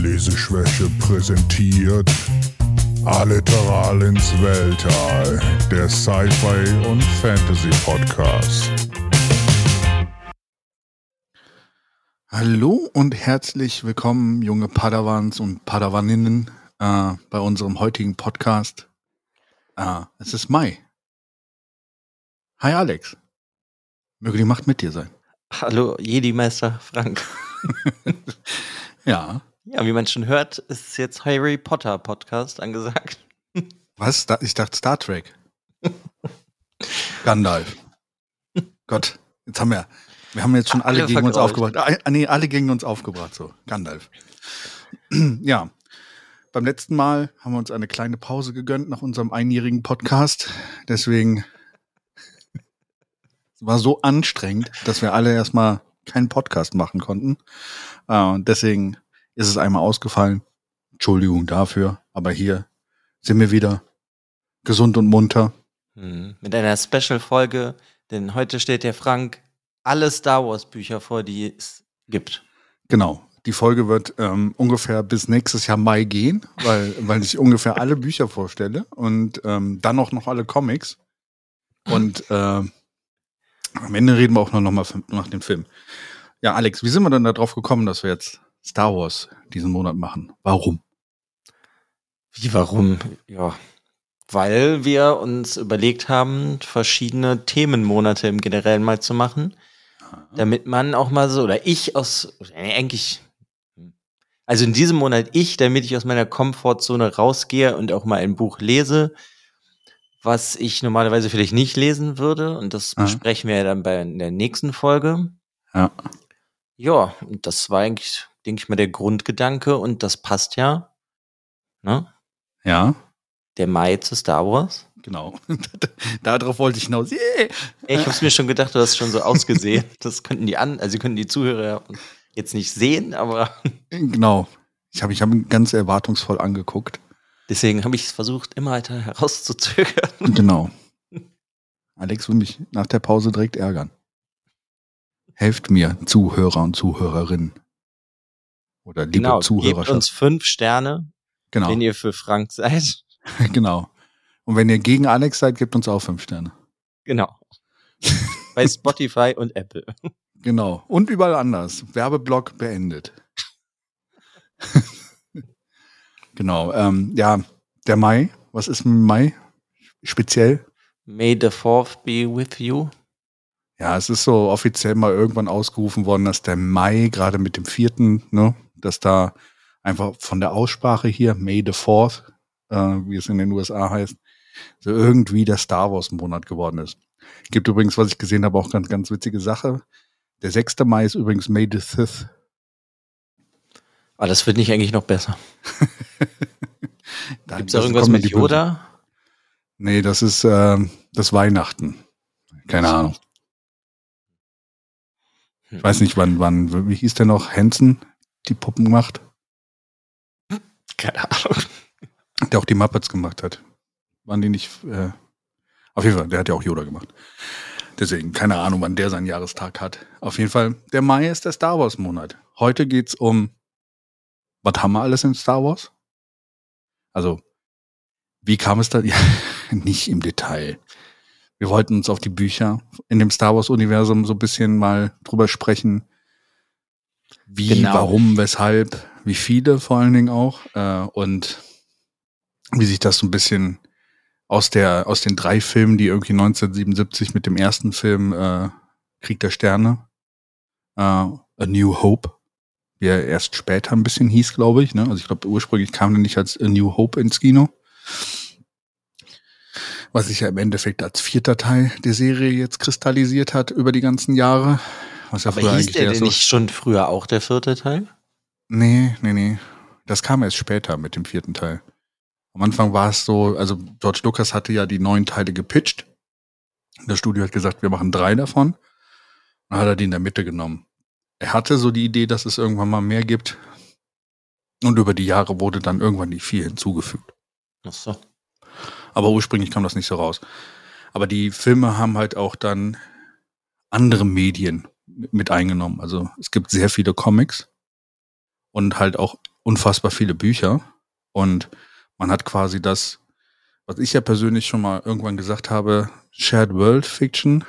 Leseschwäche präsentiert Alliteral ins Weltall, der Sci-Fi und Fantasy Podcast. Hallo und herzlich willkommen, junge Padawans und Padawaninnen, äh, bei unserem heutigen Podcast. Äh, es ist Mai. Hi Alex. Möge die Macht mit dir sein. Hallo, Jedi-Meister Frank. Ja. Ja, wie man schon hört, ist jetzt Harry Potter Podcast angesagt. Was? Ich dachte Star Trek. Gandalf. Gott, jetzt haben wir, wir haben jetzt schon alle, Alle gegen uns aufgebracht. Ah, nee, alle gegen uns aufgebracht, so. Gandalf. ja. Beim letzten Mal haben wir uns eine kleine Pause gegönnt nach unserem einjährigen Podcast. Deswegen es war so anstrengend, dass wir alle erstmal keinen Podcast machen konnten. Äh, und deswegen ist es einmal ausgefallen. Entschuldigung dafür. Aber hier sind wir wieder gesund und munter. Hm, Mit einer Special-Folge, denn heute stellt der Frank alle Star Wars-Bücher vor, die es gibt. Genau. Die Folge wird ähm, ungefähr bis nächstes Jahr Mai gehen, weil, weil ich ungefähr alle Bücher vorstelle und ähm, dann auch noch alle Comics. Und ähm, am Ende reden wir auch noch, noch mal nach dem Film. Ja, Alex, wie sind wir denn da drauf gekommen, dass wir jetzt Star Wars diesen Monat machen? Warum? Wie, warum? Ja, weil wir uns überlegt haben, verschiedene Themenmonate im Generellen mal zu machen, damit man auch mal so, oder ich aus, eigentlich, also in diesem Monat ich, damit ich aus meiner Komfortzone rausgehe und auch mal ein Buch lese, was ich normalerweise vielleicht nicht lesen würde. Und das Aha. besprechen wir ja dann bei der nächsten Folge. Ja. Ja, und das war eigentlich, denke ich mal, der Grundgedanke und das passt ja. Ne? Ja, Der Mai zu Star Wars. genau. Darauf wollte ich hinaus. Yeah. Ich habe es mir schon gedacht, du hast schon so ausgesehen. Das könnten die an, also könnten die Zuhörer jetzt nicht sehen, aber Genau. Ich habe ich hab ihn ganz erwartungsvoll angeguckt. deswegen habe ich es versucht, immer weiter herauszuzögern. Genau. Alex will mich nach der Pause direkt ärgern. Helft mir, Zuhörer und Zuhörerinnen. Oder liebe Genau, gebt Zuhörerschaft. uns fünf Sterne, Genau, wenn ihr für Frank seid. genau. Und wenn ihr gegen Alex seid, gebt uns auch fünf Sterne. Genau. Bei Spotify und Apple. Genau. Und überall anders. Werbeblock beendet. genau. Ähm, ja, der Mai. Was ist mit Mai speziell? May the fourth be with you. Ja, es ist so offiziell mal irgendwann ausgerufen worden, dass der Mai, gerade mit dem vierten, ne, dass da einfach von der Aussprache hier, May the Fourth, äh, wie es in den USA heißt, so irgendwie der Star Wars Monat geworden ist. Gibt übrigens, was ich gesehen habe, auch ganz, ganz witzige Sache. Der 6. Mai ist übrigens May the Fifth. Aber das wird nicht eigentlich noch besser. Gibt es irgendwas mit. Yoda? Nee, das ist äh, das Weihnachten. Keine Ahnung. Ich weiß nicht, wann, wann, wie hieß der noch? Hansen, die Puppen gemacht? Keine Ahnung. der auch die Muppets gemacht hat. Waren die nicht, äh, auf jeden Fall, der hat ja auch Yoda gemacht. Deswegen, keine Ahnung, wann der seinen Jahrestag hat. Auf jeden Fall, der Mai ist der Star Wars Monat. Heute geht's um, was haben wir alles in Star Wars? Also, wie kam es da? Ja, nicht im Detail. Wir wollten uns auf die Bücher in dem Star Wars Universum so ein bisschen mal drüber sprechen. Wie, Genau. warum, weshalb, wie viele vor allen Dingen auch. Äh, und wie sich das so ein bisschen aus der aus den drei Filmen, die irgendwie 1977 mit dem ersten Film äh, Krieg der Sterne, äh, A New Hope, wie er erst später ein bisschen hieß, glaube ich. Ne? Also ich glaube ursprünglich kam er nicht als A New Hope ins Kino, was sich ja im Endeffekt als vierter Teil der Serie jetzt kristallisiert hat über die ganzen Jahre. Was ja Aber früher hieß eigentlich der denn so nicht schon früher auch der vierte Teil? Nee, nee, nee. Das kam erst später mit dem vierten Teil. Am Anfang war es so, also George Lucas hatte ja die neun Teile gepitcht. Das Studio hat gesagt, wir machen drei davon. Dann hat er die in der Mitte genommen. Er hatte so die Idee, dass es irgendwann mal mehr gibt. Und über die Jahre wurde dann irgendwann die vier hinzugefügt. Ach so. Aber ursprünglich kam das nicht so raus. Aber die Filme haben halt auch dann andere Medien mit eingenommen. Also es gibt sehr viele Comics und halt auch unfassbar viele Bücher und man hat quasi das, was ich ja persönlich schon mal irgendwann gesagt habe, Shared World Fiction.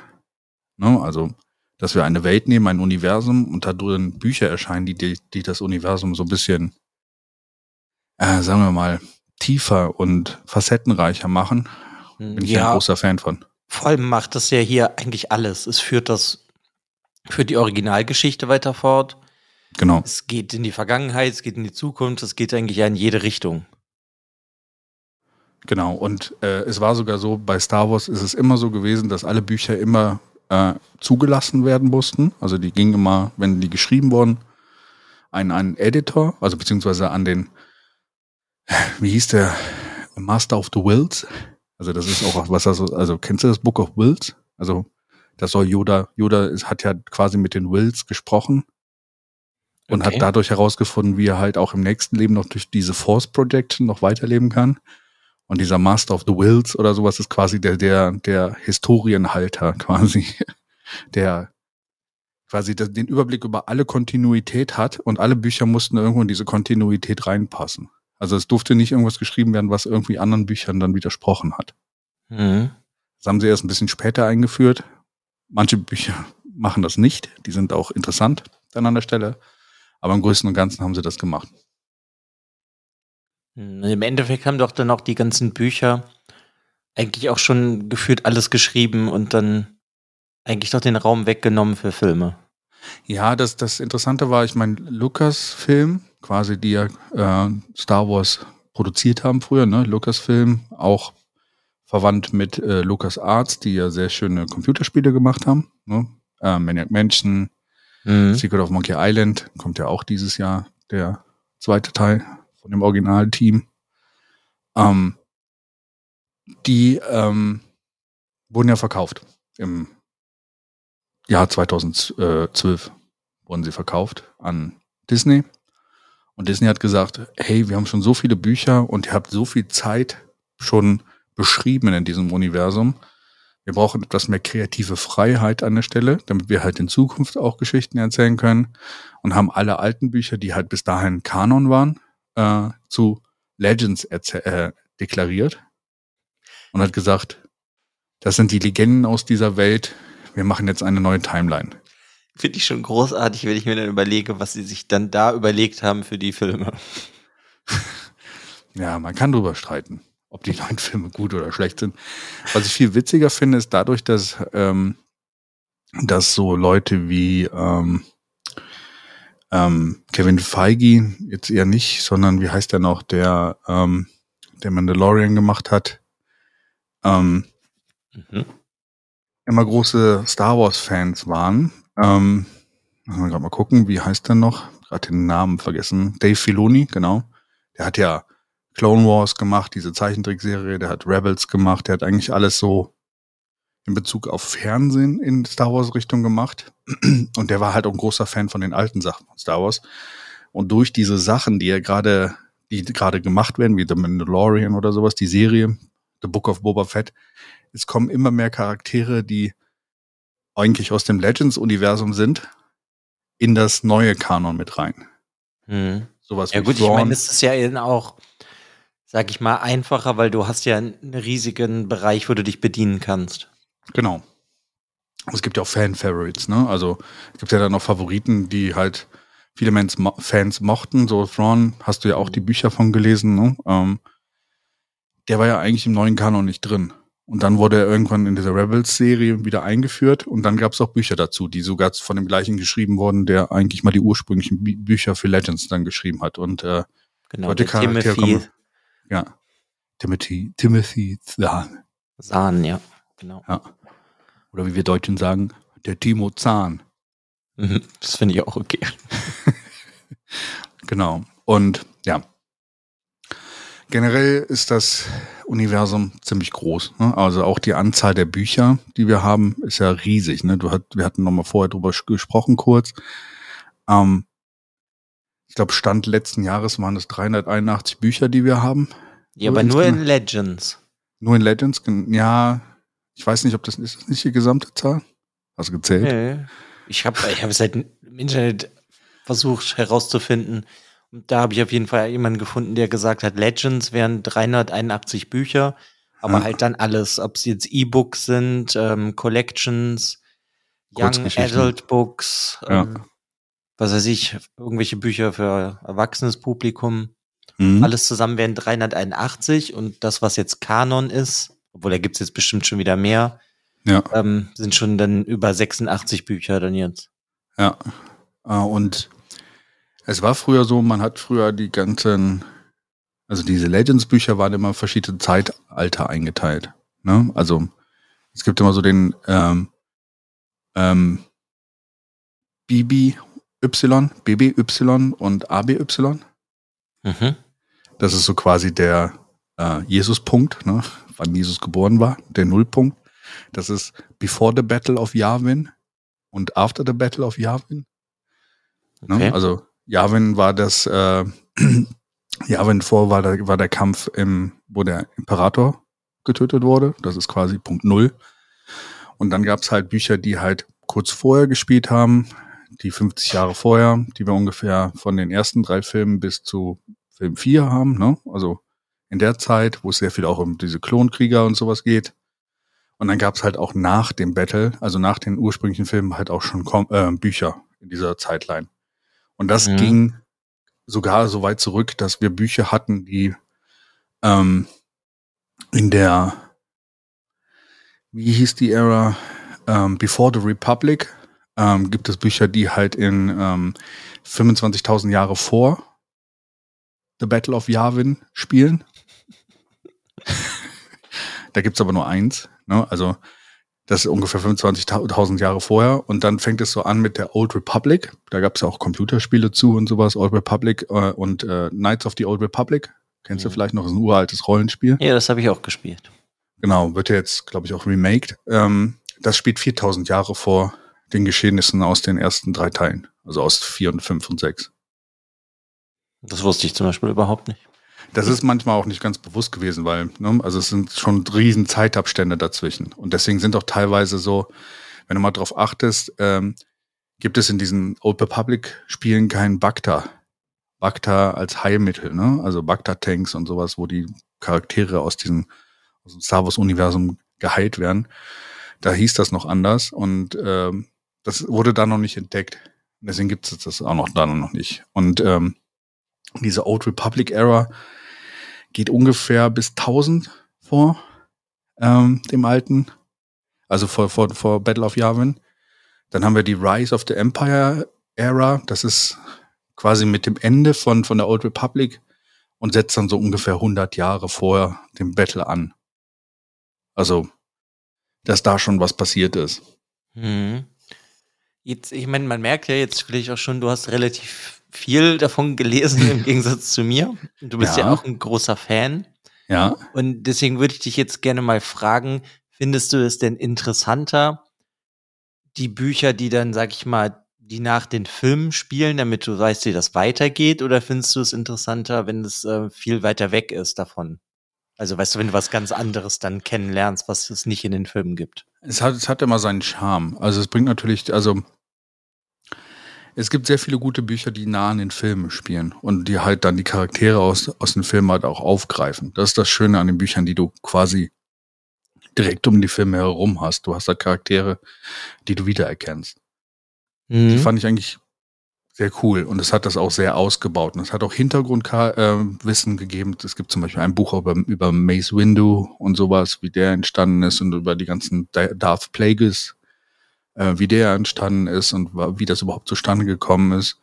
Ne? Also, dass wir eine Welt nehmen, ein Universum und da drin Bücher erscheinen, die, die, die das Universum so ein bisschen, äh, sagen wir mal, tiefer und facettenreicher machen. Bin ich ja, ein großer Fan von. Vor allem macht das ja hier eigentlich alles. Es führt das, führt die Originalgeschichte weiter fort. Genau. Es geht in die Vergangenheit, es geht in die Zukunft, es geht eigentlich ja in jede Richtung. Genau, und äh, es war sogar so, bei Star Wars ist es immer so gewesen, dass alle Bücher immer äh, zugelassen werden mussten. Also die gingen immer, wenn die geschrieben wurden, an einen Editor, also beziehungsweise an den, wie hieß der, Master of the Wills. Also das ist auch was, also, also kennst du das Book of Wills? Also das soll Yoda, Yoda hat ja quasi mit den Wills gesprochen und okay. hat dadurch herausgefunden, wie er halt auch im nächsten Leben noch durch diese Force Projection noch weiterleben kann. Und dieser Master of the Wills oder sowas ist quasi der, der, der Historienhalter quasi, der quasi den Überblick über alle Kontinuität hat und alle Bücher mussten irgendwo in diese Kontinuität reinpassen. Also es durfte nicht irgendwas geschrieben werden, was irgendwie anderen Büchern dann widersprochen hat. Mhm. Das haben sie erst ein bisschen später eingeführt. Manche Bücher machen das nicht. Die sind auch interessant dann an der Stelle. Aber im Größten und Ganzen haben sie das gemacht. Hm, Im Endeffekt haben doch dann auch die ganzen Bücher eigentlich auch schon gefühlt alles geschrieben und dann eigentlich doch den Raum weggenommen für Filme. Ja, das, das Interessante war, ich meine, Lucas-Film, quasi die ja äh, Star Wars produziert haben früher, ne? Lucas-Film, auch verwandt mit äh, Lucas Arts, die ja sehr schöne Computerspiele gemacht haben. Ne? Äh, Maniac Mansion, mhm. Secret of Monkey Island, kommt ja auch dieses Jahr der zweite Teil von dem Originalteam. Ähm, die ähm, wurden ja verkauft. Im Jahr 2012 wurden sie verkauft an Disney. Und Disney hat gesagt, hey, wir haben schon so viele Bücher und ihr habt so viel Zeit schon beschrieben in diesem Universum. Wir brauchen etwas mehr kreative Freiheit an der Stelle, damit wir halt in Zukunft auch Geschichten erzählen können und haben alle alten Bücher, die halt bis dahin Kanon waren, äh, zu Legends äh, deklariert und hat gesagt, das sind die Legenden aus dieser Welt. Wir machen jetzt eine neue Timeline. Finde ich schon großartig, wenn ich mir dann überlege, was sie sich dann da überlegt haben für die Filme. ja, man kann drüber streiten, ob die neuen Filme gut oder schlecht sind. Was ich viel witziger finde, ist dadurch, dass, ähm, dass so Leute wie ähm, ähm, Kevin Feige jetzt eher nicht, sondern wie heißt der noch, der, ähm, der Mandalorian gemacht hat, ähm, mhm. immer große Star Wars-Fans waren. Ähm, müssen wir gerade mal gucken, wie heißt der noch? Gerade den Namen vergessen. Dave Filoni, genau. Der hat ja Clone Wars gemacht, diese Zeichentrickserie, der hat Rebels gemacht, der hat eigentlich alles so in Bezug auf Fernsehen in Star Wars Richtung gemacht. Und der war halt auch ein großer Fan von den alten Sachen von Star Wars. Und durch diese Sachen, die er gerade, die gerade gemacht werden, wie The Mandalorian oder sowas, die Serie, The Book of Boba Fett, es kommen immer mehr Charaktere, die eigentlich aus dem Legends-Universum sind, in das neue Kanon mit rein. Hm. Sowas ja gut, Thrawn. ich meine, das ist ja eben auch, sag ich mal, einfacher, weil du hast ja einen riesigen Bereich, wo du dich bedienen kannst. Genau. Es gibt ja auch Fan-Favorites, ne? Also es gibt ja dann noch Favoriten, die halt viele Fans mochten. So Thrawn hast du ja auch die Bücher von gelesen, ne? Ähm, der war ja eigentlich im neuen Kanon nicht drin. Und dann wurde er irgendwann in dieser Rebels-Serie wieder eingeführt und dann gab es auch Bücher dazu, die sogar von dem gleichen geschrieben wurden, der eigentlich mal die ursprünglichen Bü Bücher für Legends dann geschrieben hat. Und äh, genau, heute Charaktere Timothy. Kommen, ja. Timothy, Timothy Zahn. Zahn, ja, genau. Ja. Oder wie wir Deutschen sagen, der Timo Zahn. Mhm, das finde ich auch okay. genau. Und ja, generell ist das Universum ziemlich groß. Ne? Also auch die Anzahl der Bücher, die wir haben, ist ja riesig. Ne? Du hat, wir hatten noch mal vorher drüber gesprochen kurz. Ähm, ich glaube, Stand letzten Jahres waren es 381 Bücher, die wir haben. Ja, aber nur in Legends. Nur in Legends, ja. Ich weiß nicht, ob das ist das nicht die gesamte Zahl. Hast du gezählt? Nee. Ich habe ich hab es halt im Internet versucht herauszufinden Da habe ich auf jeden Fall jemanden gefunden, der gesagt hat, Legends wären 381 Bücher, aber Ja. halt dann alles, ob es jetzt E-Books sind, ähm, Collections, Young. Adult Books, Ja. Was weiß ich, irgendwelche Bücher für erwachsenes Publikum. Mhm. Alles zusammen wären 381 und das, was jetzt Kanon ist, obwohl da gibt's jetzt bestimmt schon wieder mehr, Ja. ähm, sind schon dann über 86 Bücher dann jetzt. Ja. Äh, Und es war früher so, man hat früher die ganzen, also diese Legends-Bücher waren immer verschiedene Zeitalter eingeteilt. Ne? Also es gibt immer so den ähm, ähm, BBY, BBY und ABY. Mhm. Das ist so quasi der äh, Jesus-Punkt, ne? wann Jesus geboren war, der Nullpunkt. Das ist Before the Battle of Yavin und After the Battle of Yavin. Ne? Okay. Also Yavin war das, äh, Yavin vor war der, war der Kampf, im, wo der Imperator getötet wurde. Das ist quasi Punkt Null. Und dann gab es halt Bücher, die halt kurz vorher gespielt haben, die 50 Jahre vorher, die wir ungefähr von den ersten drei Filmen bis zu Film 4 haben, ne? Also in der Zeit, wo es sehr viel auch um diese Klonkrieger und sowas geht. Und dann gab es halt auch nach dem Battle, also nach den ursprünglichen Filmen, halt auch schon Kom äh, Bücher in dieser Zeitline. Und das Mhm. ging sogar so weit zurück, dass wir Bücher hatten, die ähm, in der, wie hieß die Ära, ähm, Before the Republic, ähm, gibt es Bücher, die halt in ähm, 25.000 Jahre vor The Battle of Yavin spielen. da gibt's aber nur eins. Ne? Also das ist ungefähr 25.000 Jahre vorher. Und dann fängt es so an mit der Old Republic. Da gab's ja auch Computerspiele zu und sowas. Old Republic äh, und äh, Knights of the Old Republic. Kennst du Mhm. vielleicht noch? Das ist ein uraltes Rollenspiel. Ja, das habe ich auch gespielt. Genau, wird ja jetzt, glaube ich, auch remaked. Ähm, das spielt 4000 Jahre vor den Geschehnissen aus den ersten drei Teilen. Also aus vier und fünf und sechs. Das wusste ich zum Beispiel überhaupt nicht. Das ist manchmal auch nicht ganz bewusst gewesen, weil, ne, also es sind schon riesen Zeitabstände dazwischen. Und deswegen sind auch teilweise so, wenn du mal drauf achtest, ähm, gibt es in diesen Old Republic Spielen keinen Bacta. Bacta als Heilmittel, ne? Also Bacta-Tanks und sowas, wo die Charaktere aus diesem, aus dem Star Wars-Universum geheilt werden. Da hieß das noch anders und ähm, das wurde da noch nicht entdeckt. Deswegen gibt es das auch noch da noch nicht. Und ähm, diese Old Republic Era geht ungefähr bis 1000 vor ähm, dem alten, also vor, vor, vor Battle of Yavin. Dann haben wir die Rise of the Empire Era, das ist quasi mit dem Ende von, von der Old Republic und setzt dann so ungefähr 100 Jahre vor dem Battle an. Also, dass da schon was passiert ist. Mhm. Jetzt, ich meine, man merkt ja jetzt vielleicht auch schon, du hast relativ viel davon gelesen im Gegensatz zu mir. Du bist ja. Ja. auch ein großer Fan. Ja, Und deswegen würde ich dich jetzt gerne mal fragen, findest du es denn interessanter, die Bücher, die dann, sag ich mal, die nach den Filmen spielen, damit du weißt, wie das weitergeht, oder findest du es interessanter, wenn es äh, viel weiter weg ist davon? Also weißt du, wenn du was ganz anderes dann kennenlernst, was es nicht in den Filmen gibt. Es hat, es hat immer seinen Charme. Also es bringt natürlich, also es gibt sehr viele gute Bücher, die nah an den Filmen spielen und die halt dann die Charaktere aus, aus den Filmen halt auch aufgreifen. Das ist das Schöne an den Büchern, die du quasi direkt um die Filme herum hast. Du hast halt Charaktere, die du wiedererkennst. Die Mhm. fand ich eigentlich sehr cool und es hat das auch sehr ausgebaut und es hat auch Hintergrundwissen gegeben. Es gibt zum Beispiel ein Buch über, über Mace Windu und sowas, wie der entstanden ist und über die ganzen Da- Darth Plagueis, äh, wie der entstanden ist und wie das überhaupt zustande gekommen ist.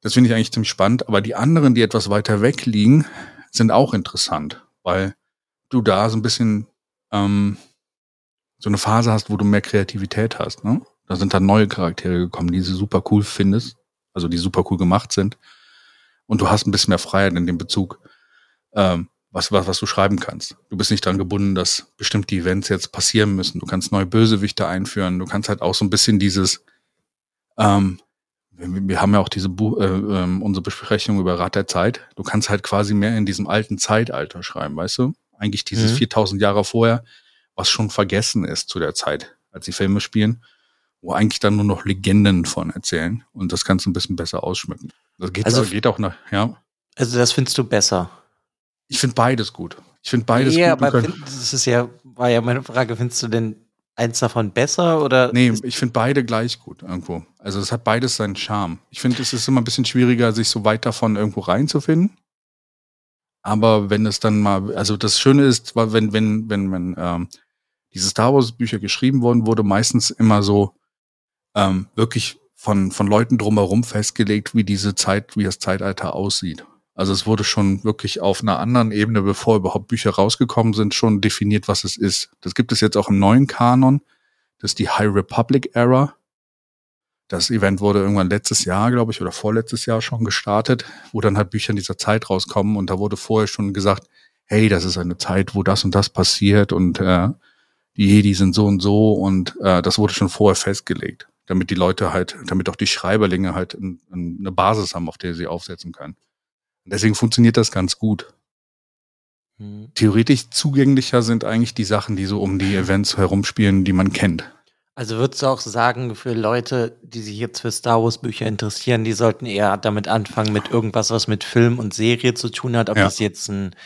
Das finde ich eigentlich ziemlich spannend, aber die anderen, die etwas weiter weg liegen, sind auch interessant, weil du da so ein bisschen ähm, so eine Phase hast, wo du mehr Kreativität hast. Ne? Da sind dann neue Charaktere gekommen, die du super cool findest, also die super cool gemacht sind. Und du hast ein bisschen mehr Freiheit in dem Bezug, ähm, was, was, was du schreiben kannst. Du bist nicht dran gebunden, dass bestimmte Events jetzt passieren müssen. Du kannst neue Bösewichte einführen. Du kannst halt auch so ein bisschen dieses, ähm, wir, haben ja auch diese Buch, äh, ähm, unsere Besprechung über Rat der Zeit. Du kannst halt quasi mehr in diesem alten Zeitalter schreiben, weißt du? Eigentlich dieses Mhm. 4000 Jahre vorher, was schon vergessen ist zu der Zeit, als die Filme spielen, wo eigentlich dann nur noch Legenden von erzählen und das du ein bisschen besser ausschmücken. Das geht, Also- geht auch nach, ja. Also das findest du besser. Ich finde beides gut. Ich finde beides ja, gut. Wir aber find, das ist ja, war ja meine Frage, findest du denn eins davon besser oder? Nee, ich finde beide gleich gut irgendwo. Also es hat beides seinen Charme. Ich finde, es ist immer ein bisschen schwieriger, sich so weit davon irgendwo reinzufinden. Aber wenn es dann mal, also das Schöne ist, wenn, wenn, wenn, wenn ähm, diese Star Wars Bücher geschrieben wurden, wurde meistens immer so ähm, wirklich von, von Leuten drumherum festgelegt, wie diese Zeit, wie das Zeitalter aussieht. Also es wurde schon wirklich auf einer anderen Ebene, bevor überhaupt Bücher rausgekommen sind, schon definiert, was es ist. Das gibt es jetzt auch im neuen Kanon. Das ist die High Republic Era. Das Event wurde irgendwann letztes Jahr, glaube ich, oder vorletztes Jahr schon gestartet, wo dann halt Bücher in dieser Zeit rauskommen und da wurde vorher schon gesagt, hey, das ist eine Zeit, wo das und das passiert und äh, die Jedi sind so und so und äh, das wurde schon vorher festgelegt, damit die Leute halt, damit auch die Schreiberlinge halt ein, ein, eine Basis haben, auf der sie aufsetzen können. Und deswegen funktioniert das ganz gut. Hm. Theoretisch zugänglicher sind eigentlich die Sachen, die so um die Events herumspielen, die man kennt. Also würdest du auch sagen, für Leute, die sich jetzt für Star Wars Bücher interessieren, die sollten eher damit anfangen mit irgendwas, was mit Film und Serie zu tun hat, ob Ja. das jetzt ein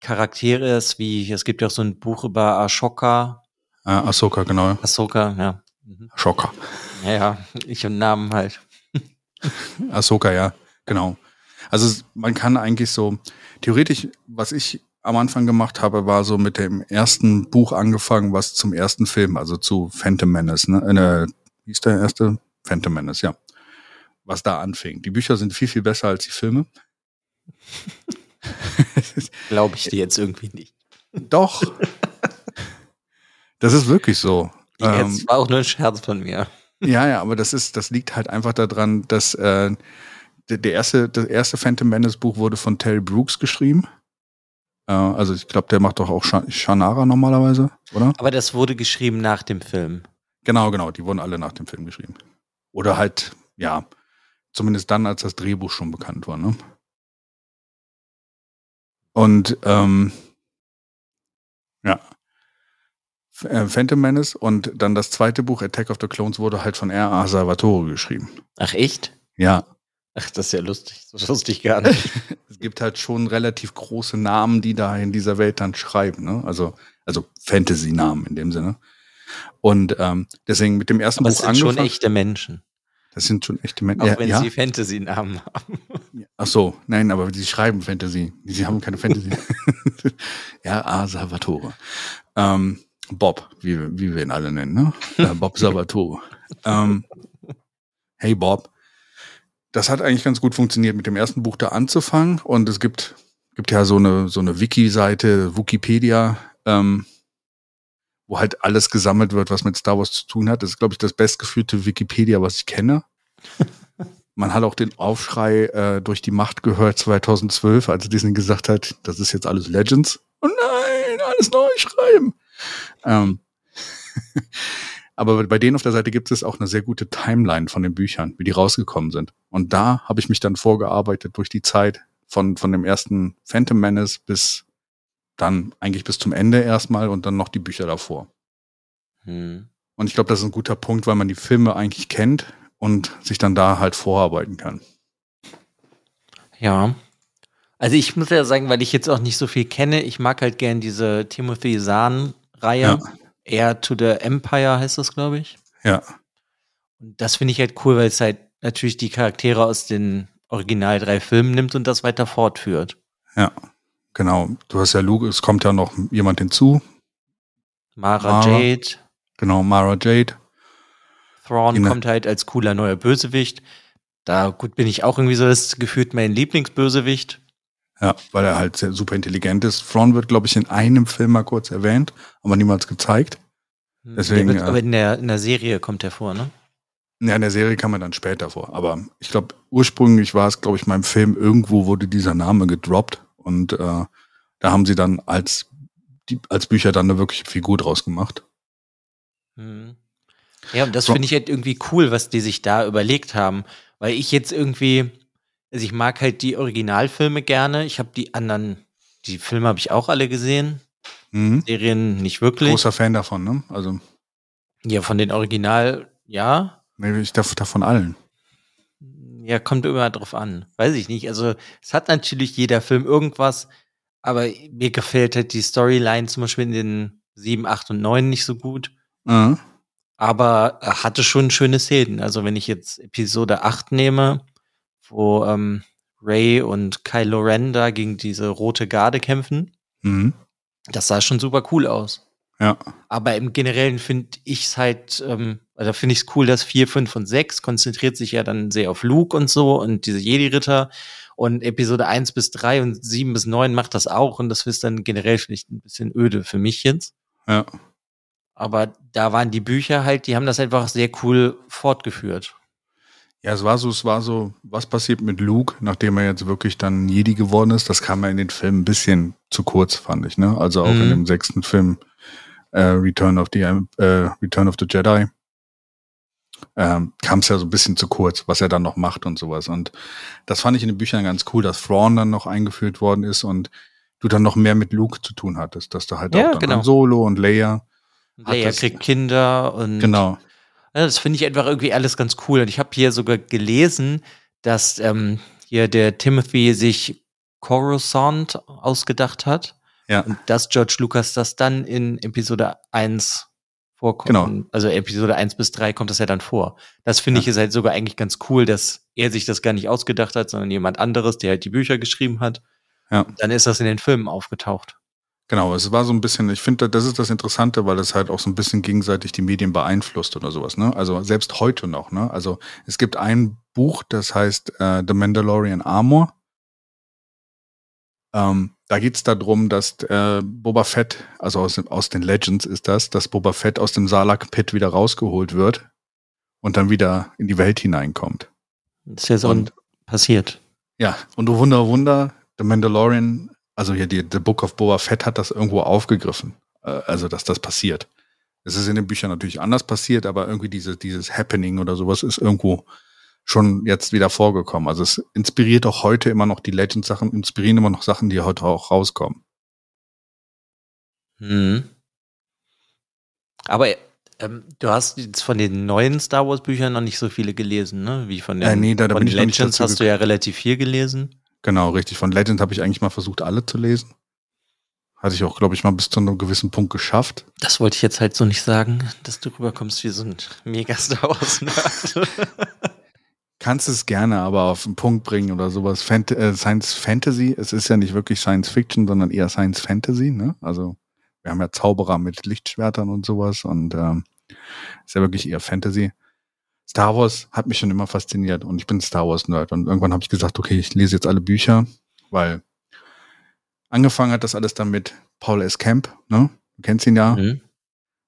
Charakter ist, wie es gibt ja auch so ein Buch über Ashoka, Äh, Ahsoka, genau. Ahsoka, ja. Mhm. Schocker. Ja, ja, ich und Namen halt. Ahsoka, ja, genau. Also man kann eigentlich so, theoretisch, was ich am Anfang gemacht habe, war so mit dem ersten Buch angefangen, was zum ersten Film, also zu Phantom Menace, ne? Äh, wie ist der erste? Phantom Menace, ja. Was da anfing. Die Bücher sind viel, viel besser als die Filme. Glaube ich dir jetzt irgendwie nicht. Doch. das ist wirklich so. Ähm, Jetzt war auch nur ein Scherz von mir. Ja, ja, aber das ist, das liegt halt einfach daran, dass äh, der, der erste, das erste Phantom Menace Buch wurde von Terry Brooks geschrieben. Äh, also ich glaube, der macht doch auch Sha- Shannara normalerweise, oder? Aber das wurde geschrieben nach dem Film. Genau, genau, die wurden alle nach dem Film geschrieben. Oder halt, ja, zumindest dann, als das Drehbuch schon bekannt war, ne? Und ähm, ja. Äh, Phantom Menace und dann das zweite Buch, Attack of the Clones, wurde halt von R.A. Salvatore geschrieben. Ach echt? Ja, Ach, das ist ja lustig. Das wusste ich gar nicht. es gibt halt schon relativ große Namen, die da in dieser Welt dann schreiben, ne? Also, also Fantasy-Namen in dem Sinne. Und ähm, deswegen mit dem ersten Aber Buch sind schon echte Menschen. Das sind schon echte Menschen. Auch Ja, wenn ja? sie Fantasy-Namen haben. Ach so, nein, aber sie schreiben Fantasy. Sie haben keine Fantasy. ja, A. Salvatore. Ähm, Bob, wie, wir- wie wir ihn alle nennen, ne? Äh, Bob Salvatore. ähm, hey Bob. Das hat eigentlich ganz gut funktioniert, mit dem ersten Buch da anzufangen. Und es gibt, gibt ja so eine, so eine Wiki-Seite, Wikipedia, ähm, wo halt alles gesammelt wird, was mit Star Wars zu tun hat. Das ist, glaube ich, das bestgeführte Wikipedia, was ich kenne. Man hat auch den Aufschrei äh, durch die Macht gehört 2012, als Disney gesagt hat, das ist jetzt alles Legends. Oh nein, alles neu schreiben. Ähm, aber bei denen auf der Seite gibt es auch eine sehr gute Timeline von den Büchern, wie die rausgekommen sind. Und da habe ich mich dann vorgearbeitet durch die Zeit von, von dem ersten Phantom Menace bis dann eigentlich bis zum Ende erstmal und dann noch die Bücher davor. Hm. Und ich glaube, das ist ein guter Punkt, weil man die Filme eigentlich kennt und sich dann da halt vorarbeiten kann. Ja. Also ich muss ja sagen, weil ich jetzt auch nicht so viel kenne, ich mag halt gern diese Timothy Zahn-Reihe. Ja. Air to the Empire heißt das, glaube ich. Ja, Und das finde ich halt cool, weil es halt natürlich die Charaktere aus den original drei Filmen nimmt und das weiter fortführt. ja, genau. Du hast ja Luke, es kommt ja noch jemand hinzu. Mara, Mara. Jade, Genau, Mara Jade. Thrawn Genau. kommt halt als cooler neuer Bösewicht. Da gut bin ich auch irgendwie so das gefühlt mein Lieblingsbösewicht. Ja, weil er halt sehr super intelligent ist. Thrawn wird, glaube ich, in einem Film mal kurz erwähnt, aber niemals gezeigt. Deswegen, der wird, aber in der, in der Serie kommt er vor, ne? Ja, in der Serie kam er dann später vor. Aber ich glaube, ursprünglich war es, glaube ich, im Film, irgendwo wurde dieser Name gedroppt. Und äh, da haben sie dann als, die, als Bücher dann eine wirkliche Figur draus gemacht. Mhm. Ja, und das finde ich halt irgendwie cool, was die sich da überlegt haben. Weil ich jetzt irgendwie, also ich mag halt die Originalfilme gerne. Ich habe die anderen, die Filme habe ich auch alle gesehen. Mhm. Serien nicht wirklich. Großer Fan davon, ne? Also, Ja, von den Original, ja. nee, ich darf davon allen. ja, kommt immer drauf an. Weiß ich nicht. Also, es hat natürlich jeder Film irgendwas, aber mir gefällt halt die Storyline zum Beispiel in den 7, 8 und 9 nicht so gut. Mhm. Aber er hatte schon schöne Szenen. Also, wenn ich jetzt Episode 8 nehme, wo ähm, Ray und Kylo Ren da gegen diese rote Garde kämpfen, Mhm. das sah schon super cool aus. Ja. Aber im Generellen finde ich es halt, ähm, also finde ich es cool, dass 4, 5 und 6 konzentriert sich ja dann sehr auf Luke und so und diese Jedi-Ritter. Und Episode 1 bis 3 und 7 bis 9 macht das auch. Und das ist dann generell vielleicht ein bisschen öde für mich jetzt. Ja. Aber da waren die Bücher halt, die haben das einfach sehr cool fortgeführt. Ja, es war so, es war so, was passiert mit Luke, nachdem er jetzt wirklich dann Jedi geworden ist? Das kam ja in den Filmen ein bisschen zu kurz, fand ich, ne? Also auch Mhm. in dem sechsten Film, äh, Return of the, äh, Return of the Jedi, ähm, kam es ja so ein bisschen zu kurz, was er dann noch macht und sowas. Und das fand ich in den Büchern ganz cool, dass Thrawn dann noch eingeführt worden ist und du dann noch mehr mit Luke zu tun hattest, dass du halt Ja, auch dann genau. Solo und Leia, Hat Leia kriegt Kinder und genau, das finde ich einfach irgendwie alles ganz cool. Und ich habe hier sogar gelesen, dass ähm, hier der Timothy sich Coruscant ausgedacht hat. Ja. Und dass George Lucas das dann in Episode 1 vorkommt. Genau. Also Episode 1 bis 3 kommt das ja dann vor. Das finde Ja. ich ist halt sogar eigentlich ganz cool, dass er sich das gar nicht ausgedacht hat, sondern jemand anderes, der halt die Bücher geschrieben hat. Ja. Und dann ist das in den Filmen aufgetaucht. Genau, es war so ein bisschen, ich finde, das ist das Interessante, weil es halt auch so ein bisschen gegenseitig die Medien beeinflusst oder sowas, ne? Also selbst heute noch, ne? Also es gibt ein Buch, das heißt äh, The Mandalorian Armor. Ähm, da geht's darum, dass äh, Boba Fett, also aus, aus den Legends ist das, dass Boba Fett aus dem Salak-Pit wieder rausgeholt wird und dann wieder in die Welt hineinkommt. Das ist ja so Und- passiert. Ja, und du Wunder, Wunder, The Mandalorian, also hier die, The Book of Boba Fett hat das irgendwo aufgegriffen. Äh, also, dass das passiert. Es ist in den Büchern natürlich anders passiert, aber irgendwie diese, dieses Happening oder sowas ist irgendwo schon jetzt wieder vorgekommen. Also es inspiriert auch heute immer noch die Legend-Sachen, inspirieren immer noch Sachen, die heute auch rauskommen. Mhm. Aber ähm, du hast jetzt von den neuen Star Wars Büchern noch nicht so viele gelesen, ne? Wie von den, Äh, nee, da- da von nicht Legends hast du ja relativ viel gelesen. Genau, richtig. Von Legend habe ich eigentlich mal versucht, alle zu lesen. Hatte ich auch, glaube ich, mal bis zu einem gewissen Punkt geschafft. Das wollte ich jetzt halt so nicht sagen, dass du rüberkommst wie so ein mega Star Nerd. kannst es gerne aber auf den Punkt bringen oder sowas. Fant äh, Science Fantasy, es ist ja nicht wirklich Science Fiction, sondern eher Science Fantasy, ne? Also wir haben ja Zauberer mit Lichtschwertern und sowas und ähm, ist ja wirklich eher Fantasy. Star Wars hat mich schon immer fasziniert und ich bin Star Wars Nerd und irgendwann habe ich gesagt, okay, ich lese jetzt alle Bücher, weil angefangen hat das alles dann mit Paul S. Camp, ne? Du kennst ihn ja. Mhm.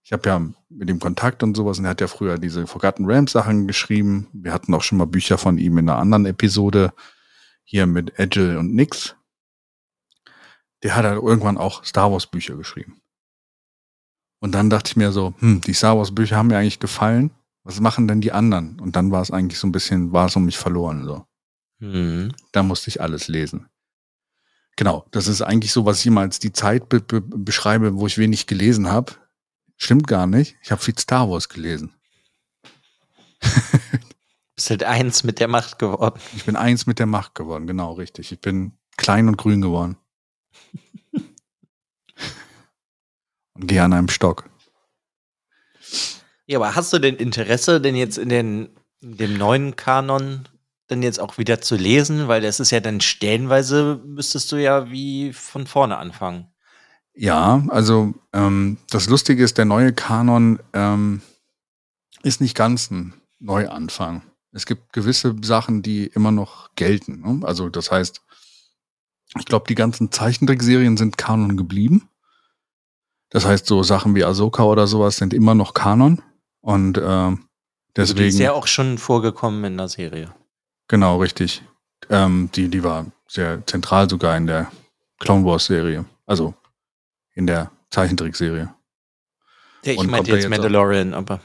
Ich habe ja mit ihm Kontakt und sowas und er hat ja früher diese Forgotten Realms Sachen geschrieben. Wir hatten auch schon mal Bücher von ihm in einer anderen Episode hier mit Agile und Nix. Der hat halt irgendwann auch Star Wars Bücher geschrieben. Und dann dachte ich mir so, hm, die Star Wars Bücher haben mir eigentlich gefallen. Was machen denn die anderen? Und dann war es eigentlich so ein bisschen, war es um mich verloren, so. Mhm. Da musste ich alles lesen. Genau, das ist eigentlich so, was ich immer als die Zeit be be beschreibe, wo ich wenig gelesen habe. Stimmt gar nicht. Ich habe viel Star Wars gelesen. Bist halt eins mit der Macht geworden. Ich bin eins mit der Macht geworden, genau, richtig. Ich bin klein und grün geworden. und gehe an einem Stock. Ja, aber hast du denn Interesse, denn jetzt in, den, in dem neuen Kanon dann jetzt auch wieder zu lesen? Weil das ist ja dann stellenweise, müsstest du ja wie von vorne anfangen. Ja, also ähm, das Lustige ist, der neue Kanon ähm, ist nicht ganz ein Neuanfang. Es gibt gewisse Sachen, die immer noch gelten. Ne? Also das heißt, ich glaube, die ganzen Zeichentrickserien sind Kanon geblieben. Das heißt, so Sachen wie Ahsoka oder sowas sind immer noch Kanon. Und ähm, Also die deswegen. ist ja auch schon vorgekommen in der Serie. Genau, richtig. Ähm, die, die war sehr zentral sogar in der Clone Wars Serie. Also in der Zeichentrickserie. Ja, ich Und meinte jetzt jetzt Mandalorian, aber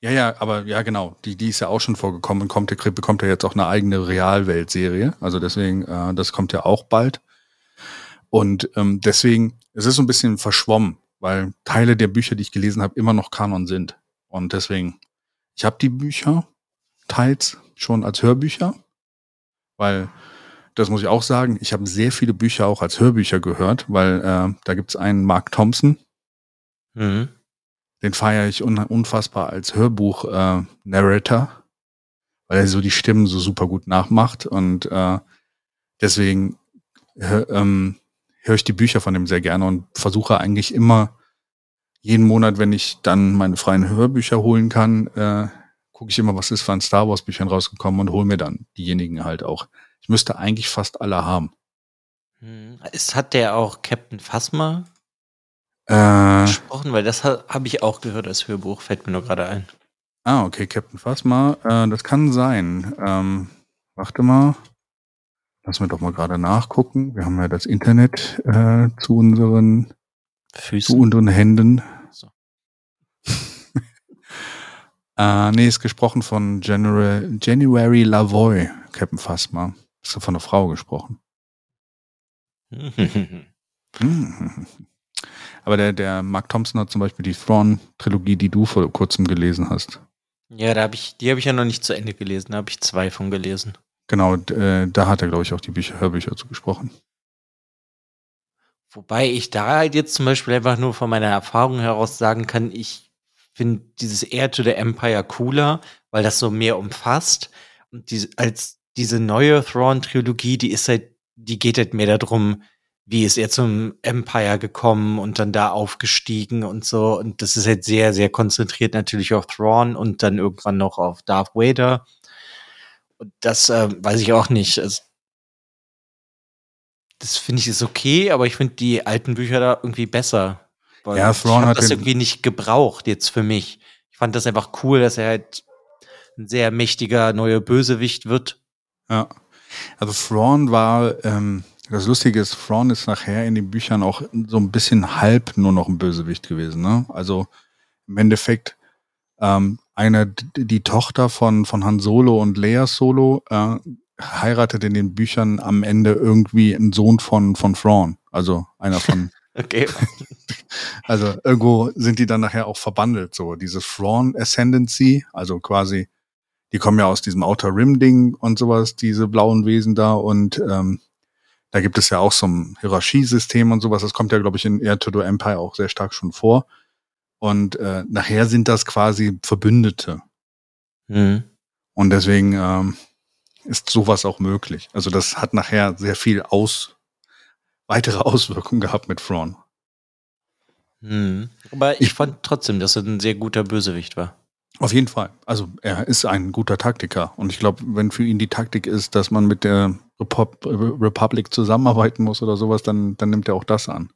Ja, ja, aber ja, genau. Die, die ist ja auch schon vorgekommen und kommt, bekommt ja jetzt auch eine eigene Realweltserie. Also deswegen, äh, das kommt ja auch bald. Und ähm, deswegen, es ist so ein bisschen verschwommen, weil Teile der Bücher, die ich gelesen habe, immer noch Kanon sind. Und deswegen, ich habe die Bücher teils schon als Hörbücher. Weil, das muss ich auch sagen, ich habe sehr viele Bücher auch als Hörbücher gehört, weil äh, da gibt's einen Mark Thompson, Mhm. den feiere ich un unfassbar als Hörbuch-Narrator, weil er so die Stimmen so super gut nachmacht und äh, deswegen hör, ähm, höre ich die Bücher von ihm sehr gerne und versuche eigentlich immer jeden Monat, wenn ich dann meine freien Hörbücher holen kann, äh, gucke ich immer, was ist von Star Wars Büchern rausgekommen und hole mir dann diejenigen halt auch. Ich müsste eigentlich fast alle haben. Mhm. Es hat der auch Captain Phasma Äh, gesprochen, weil das ha habe ich auch gehört als Hörbuch, fällt mir nur gerade ein. ah, okay, Captain Phasma, äh, das kann sein. Ähm, warte mal. Lass mir doch mal gerade nachgucken. Wir haben ja das Internet äh, zu unseren Füßen. unseren Händen. So. äh, nee, ist gesprochen von General, January Lavoy, Captain Phasma. Ist von einer Frau gesprochen. Aber der, der Mark Thompson hat zum Beispiel die Thrawn-Trilogie, die du vor kurzem gelesen hast. ja, da habe ich, die habe ich ja noch nicht zu Ende gelesen, da habe ich zwei von gelesen. Genau, äh, da hat er, glaube ich, auch die Bücher, Hörbücher zu gesprochen. Wobei ich da halt jetzt zum Beispiel einfach nur von meiner Erfahrung heraus sagen kann, ich finde dieses Air to the Empire cooler, weil das so mehr umfasst. Und diese, als diese neue Thrawn-Trilogie, die ist halt, die geht halt mehr darum, wie ist er zum Empire gekommen und dann da aufgestiegen und so. Und das ist halt sehr, sehr konzentriert natürlich auf Thrawn und dann irgendwann noch auf Darth Vader. Und das äh, weiß ich auch nicht. Also, das finde ich ist okay, aber ich finde die alten Bücher da irgendwie besser. Weil Ja, ich Thrawn hab hat das irgendwie nicht gebraucht jetzt für mich. Ich fand das einfach cool, dass er halt ein sehr mächtiger neuer Bösewicht wird. Ja. Also Thrawn war, ähm, das Lustige ist, Thrawn ist nachher in den Büchern auch so ein bisschen halb nur noch ein Bösewicht gewesen. Ne? Also im Endeffekt ähm, eine, die Tochter von, von Han Solo und Leia Solo äh, heiratet in den Büchern am Ende irgendwie einen Sohn von, von Thrawn. Also einer von, Okay. also irgendwo sind die dann nachher auch verbandelt, so dieses Thrawn Ascendancy, also quasi, die kommen ja aus diesem Outer Rim Ding und sowas, diese blauen Wesen da und ähm, da gibt es ja auch so ein Hierarchiesystem und sowas, das kommt ja, glaube ich, in Air to the Empire auch sehr stark schon vor. Und äh, nachher sind das quasi Verbündete. Hm. Und deswegen ähm, ist sowas auch möglich. Also das hat nachher sehr viel aus weitere Auswirkungen gehabt mit Thrawn. Hm. Aber ich Ich- fand trotzdem, dass er ein sehr guter Bösewicht war. Auf jeden Fall. Also er ist ein guter Taktiker. Und ich glaube, wenn für ihn die Taktik ist, dass man mit der Repub Republic zusammenarbeiten muss oder sowas, dann, dann nimmt er auch das an.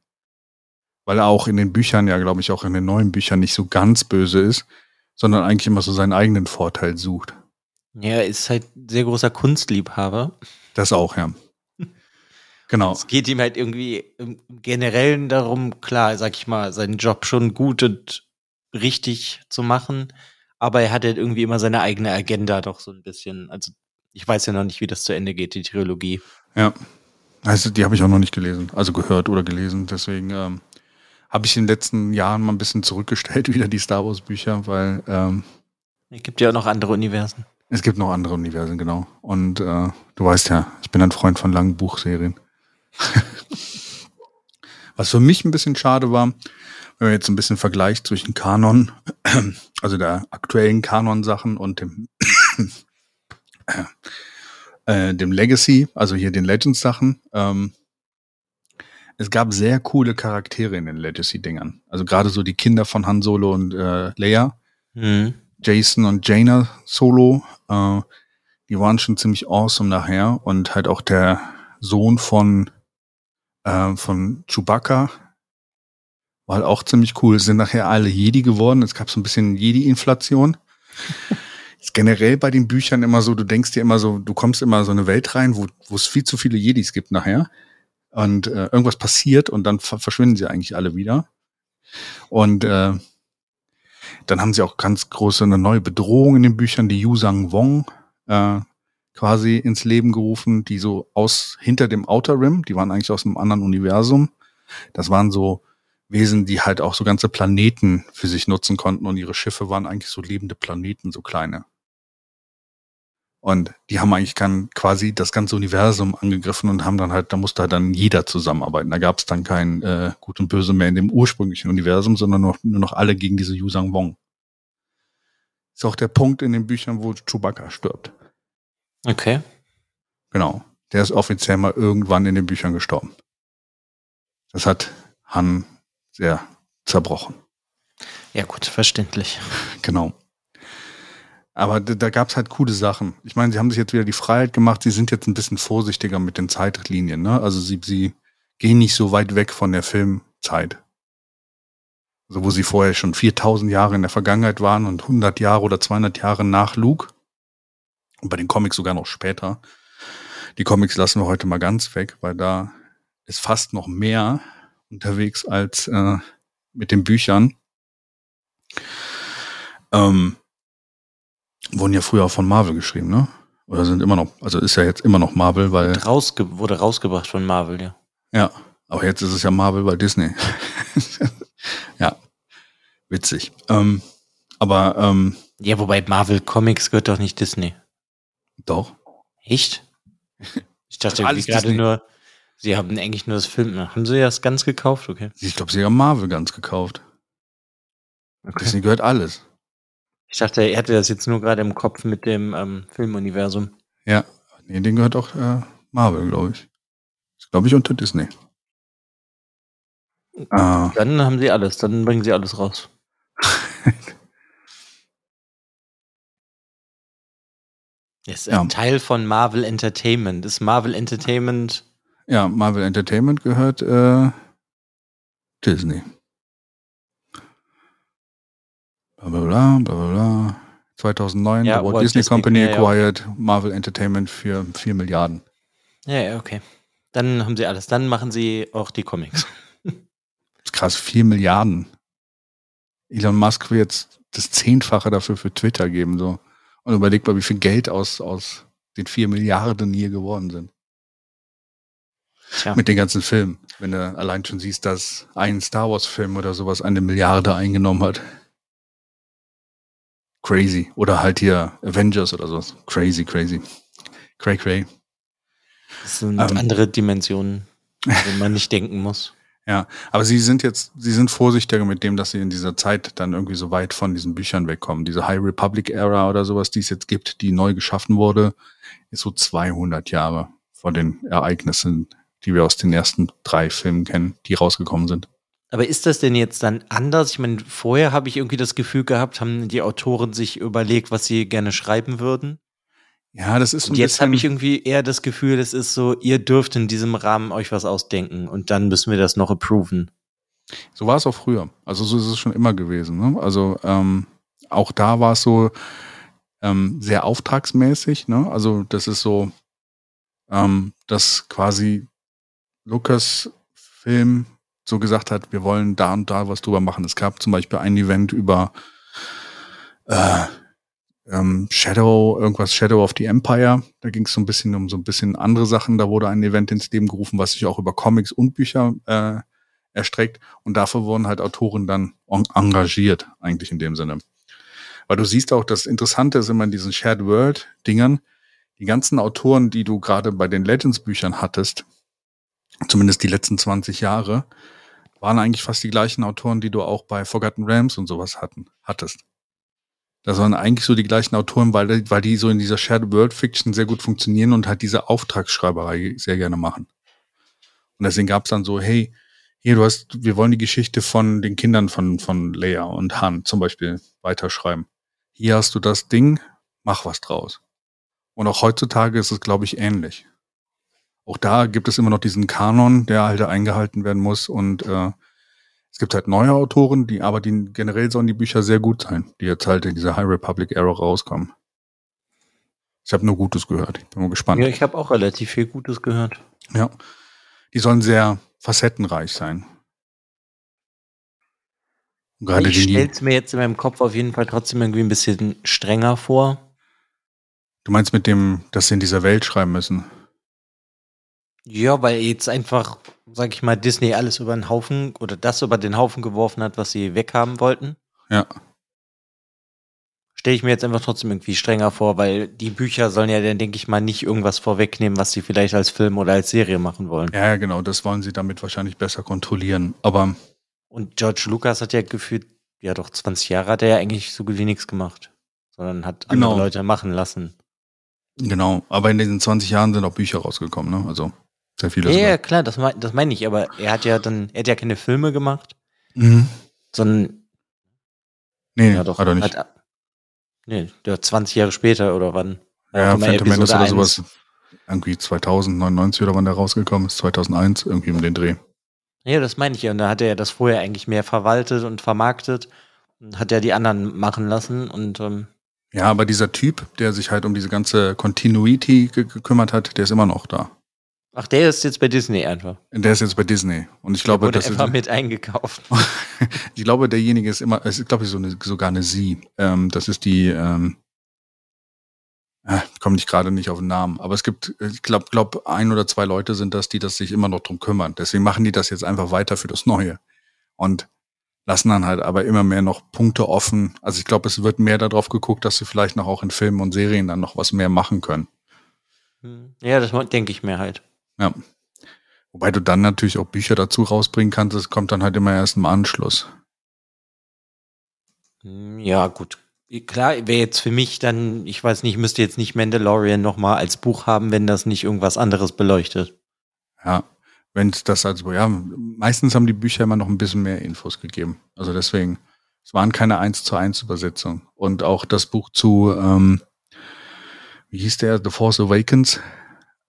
Weil er auch in den Büchern, ja, glaube ich, auch in den neuen Büchern nicht so ganz böse ist, sondern eigentlich immer so seinen eigenen Vorteil sucht. Ja, er ist halt ein sehr großer Kunstliebhaber. Das auch, ja. Genau. Es geht ihm halt irgendwie im Generellen darum, klar, sag ich mal, seinen Job schon gut und richtig zu machen, aber er hat halt irgendwie immer seine eigene Agenda doch so ein bisschen. Also ich weiß ja noch nicht, wie das zu Ende geht, die Trilogie. Ja. Also die habe ich auch noch nicht gelesen, also gehört oder gelesen. Deswegen ähm, habe ich in den letzten Jahren mal ein bisschen zurückgestellt, wieder die Star Wars Bücher, weil ähm, Es gibt ja auch noch andere Universen. Es gibt noch andere Universen, genau. Und äh, du weißt ja, ich bin ein Freund von langen Buchserien. Was für mich ein bisschen schade war, wenn man jetzt ein bisschen vergleicht zwischen Kanon, also der aktuellen Kanon-Sachen und dem, äh, dem Legacy, also hier den Legends-Sachen. Ähm, es gab sehr coole Charaktere in den Legacy-Dingern. Also gerade so die Kinder von Han Solo und äh, Leia. Hm. Jason und Jaina Solo, äh, die waren schon ziemlich awesome nachher und halt auch der Sohn von äh, von Chewbacca war halt auch ziemlich cool. Sind nachher alle Jedi geworden. Es gab so ein bisschen Jedi-Inflation. Ist generell bei den Büchern immer so, du denkst dir immer so, du kommst immer so eine Welt rein, wo, wo es viel zu viele Jedis gibt nachher. Und äh, irgendwas passiert und dann ver verschwinden sie eigentlich alle wieder. Und äh, dann haben sie auch ganz große eine neue Bedrohung in den Büchern, die Yusang Wong äh, quasi ins Leben gerufen, die so aus hinter dem Outer Rim, die waren eigentlich aus einem anderen Universum. Das waren so Wesen, die halt auch so ganze Planeten für sich nutzen konnten und ihre Schiffe waren eigentlich so lebende Planeten, so kleine. Und die haben eigentlich kann, quasi das ganze Universum angegriffen und haben dann halt, da musste halt dann jeder zusammenarbeiten. Da gab es dann kein äh, Gut und Böse mehr in dem ursprünglichen Universum, sondern nur, nur noch alle gegen diese Yusang Wong. Ist auch der Punkt in den Büchern, wo Chewbacca stirbt. Okay. Genau. Der ist offiziell mal irgendwann in den Büchern gestorben. Das hat Han sehr zerbrochen. Ja, gut, verständlich. Genau. Aber da, da gab es halt coole Sachen. Ich meine, sie haben sich jetzt wieder die Freiheit gemacht, sie sind jetzt ein bisschen vorsichtiger mit den Zeitlinien. Ne? Also sie, sie gehen nicht so weit weg von der Filmzeit. Also wo sie vorher schon 4000 Jahre in der Vergangenheit waren und 100 Jahre oder 200 Jahre nach Luke. Und bei den Comics sogar noch später. Die Comics lassen wir heute mal ganz weg, weil da ist fast noch mehr unterwegs als äh, mit den Büchern. Ähm, wurden ja früher auch von Marvel geschrieben, ne? Oder sind immer noch, also ist ja jetzt immer noch Marvel, weil. Rausge wurde rausgebracht von Marvel, ja. Ja, aber jetzt ist es ja Marvel bei Disney. ja, witzig. Ähm, aber ähm, Ja, wobei Marvel Comics gehört doch nicht Disney. doch. Echt? Ich dachte gerade nur, sie haben eigentlich nur das Film. Haben sie das ganz gekauft? Okay. Ich glaube, sie haben Marvel ganz gekauft. Disney gehört alles. Ich dachte, er hatte das jetzt nur gerade im Kopf mit dem ähm, Filmuniversum. Ja, nee, den gehört auch äh, Marvel, glaube ich. Ist, glaube ich, unter Disney. Äh, Dann haben sie alles, dann bringen sie alles raus. Ist Ja. ein Teil von Marvel Entertainment. Ist Marvel Entertainment. ja, Marvel Entertainment gehört äh, Disney. Bla bla bla bla bla. bla. 2009, Ja, the Walt, Disney, Disney, Company ja, ja. acquired Marvel Entertainment für 4 Milliarden. Ja, ja, okay. Dann haben sie alles. Dann machen sie auch die Comics. Das ist krass, 4 Milliarden. Elon Musk will jetzt das Zehnfache dafür für Twitter geben. so Und überleg mal, wie viel Geld aus, aus den 4 Milliarden hier geworden sind. Tja. Mit den ganzen Filmen. Wenn du allein schon siehst, dass ein Star Wars-Film oder sowas eine Milliarde eingenommen hat. Crazy. Oder halt hier Avengers oder sowas. Crazy, crazy. Cray, cray. Das sind Ähm. andere Dimensionen, wo man nicht denken muss. Ja, aber sie sind jetzt, sie sind vorsichtiger mit dem, dass sie in dieser Zeit dann irgendwie so weit von diesen Büchern wegkommen. Diese High Republic Era oder sowas, die es jetzt gibt, die neu geschaffen wurde, ist so 200 Jahre vor den Ereignissen, die wir aus den ersten drei Filmen kennen, die rausgekommen sind. Aber ist das denn jetzt dann anders? Ich meine, vorher habe ich irgendwie das Gefühl gehabt, haben die Autoren sich überlegt, was sie gerne schreiben würden. Ja, das ist so Und jetzt habe ich irgendwie eher das Gefühl, es ist so, ihr dürft in diesem Rahmen euch was ausdenken und dann müssen wir das noch approven. so war es auch früher. Also so ist es schon immer gewesen. Ne? Also ähm, auch da war es so ähm, sehr auftragsmäßig. Ne? Also das ist so, ähm, dass quasi Lukas Film so gesagt hat, wir wollen da und da was drüber machen. Es gab zum Beispiel ein Event über äh, ähm, Shadow, irgendwas Shadow of the Empire. Da ging es so ein bisschen um so ein bisschen andere Sachen. Da wurde ein Event ins Leben gerufen, was sich auch über Comics und Bücher äh, erstreckt. Und dafür wurden halt Autoren dann en engagiert, eigentlich in dem Sinne. Weil du siehst auch, das Interessante ist immer in diesen Shared World Dingern, die ganzen Autoren, die du gerade bei den Legends Büchern hattest, zumindest die letzten 20 Jahre, waren eigentlich fast die gleichen Autoren, die du auch bei Forgotten Realms und sowas hatten, hattest. Das waren eigentlich so die gleichen Autoren, weil, weil die so in dieser Shared World Fiction sehr gut funktionieren und halt diese Auftragsschreiberei sehr gerne machen. Und deswegen gab es dann so, hey, hier, du hast, wir wollen die Geschichte von den Kindern von, von Leia und Han zum Beispiel weiterschreiben. Hier hast du das Ding, mach was draus. Und auch heutzutage ist es, glaube ich, ähnlich. Auch da gibt es immer noch diesen Kanon, der halt eingehalten werden muss. Und äh, es gibt halt neue Autoren, die, aber die generell sollen die Bücher sehr gut sein, die jetzt halt in dieser High Republic Era rauskommen. Ich habe nur Gutes gehört. Ich bin mal gespannt. Ja, ich habe auch relativ viel Gutes gehört. Ja. Die sollen sehr facettenreich sein. Und Gerade ich stelle es mir jetzt in meinem Kopf auf jeden Fall trotzdem irgendwie ein bisschen strenger vor. du meinst mit dem, dass sie in dieser Welt schreiben müssen. Ja, weil jetzt einfach, sag ich mal, Disney alles über den Haufen oder das über den Haufen geworfen hat, was sie weghaben wollten. Ja. stelle ich mir jetzt einfach trotzdem irgendwie strenger vor, weil die Bücher sollen ja dann, denke ich mal, nicht irgendwas vorwegnehmen, was sie vielleicht als Film oder als Serie machen wollen. Ja, genau, das wollen sie damit wahrscheinlich besser kontrollieren. Aber Und George Lucas hat ja gefühlt, ja doch 20 Jahre hat er ja eigentlich so gut wie nichts gemacht, sondern hat andere Genau. Leute machen lassen. genau, aber in diesen 20 Jahren sind auch Bücher rausgekommen, ne? Also sehr viele. Ja, ja, klar, das, mein, das meine ich, aber er hat ja dann, er hat ja keine Filme gemacht, Mhm. sondern Nee, ja doch, hat er nicht. Hat, nee, der 20 Jahre später oder wann? ja, Phantom Menace oder 1. sowas. Irgendwie 2099 oder wann der rausgekommen ist, 2001, irgendwie um den Dreh. Ja, das meine ich ja. Und da hat er das vorher eigentlich mehr verwaltet und vermarktet und hat ja die anderen machen lassen und ähm, Ja, aber dieser Typ, der sich halt um diese ganze Continuity ge gekümmert hat, der ist immer noch da. Ach, der ist jetzt bei Disney einfach. Der ist jetzt bei Disney. Und ich glaube, wurde das einfach ist, mit eingekauft. ich glaube, derjenige ist immer, es ist, glaube ich, so eine, sogar eine Sie. Ähm, das ist die, ähm, äh, ich komme nicht gerade nicht auf den Namen, aber es gibt, ich glaube, glaub, ein oder zwei Leute sind das, die das sich immer noch drum kümmern. Deswegen machen die das jetzt einfach weiter für das Neue. Und lassen dann halt aber immer mehr noch Punkte offen. Also ich glaube, es wird mehr darauf geguckt, dass sie vielleicht noch auch in Filmen und Serien dann noch was mehr machen können. Hm. Ja, das denke ich mir halt. Ja. Wobei du dann natürlich auch Bücher dazu rausbringen kannst, das kommt dann halt immer erst im Anschluss. Hm, Ja, gut. Klar, wäre jetzt für mich dann, ich weiß nicht, müsste jetzt nicht Mandalorian nochmal als Buch haben, wenn das nicht irgendwas anderes beleuchtet. Ja. Wenn es das also, ja, meistens haben die Bücher immer noch ein bisschen mehr Infos gegeben. Also deswegen, es waren keine 1 zu 1 Übersetzungen. Und auch das Buch zu, ähm, wie hieß der, The Force Awakens,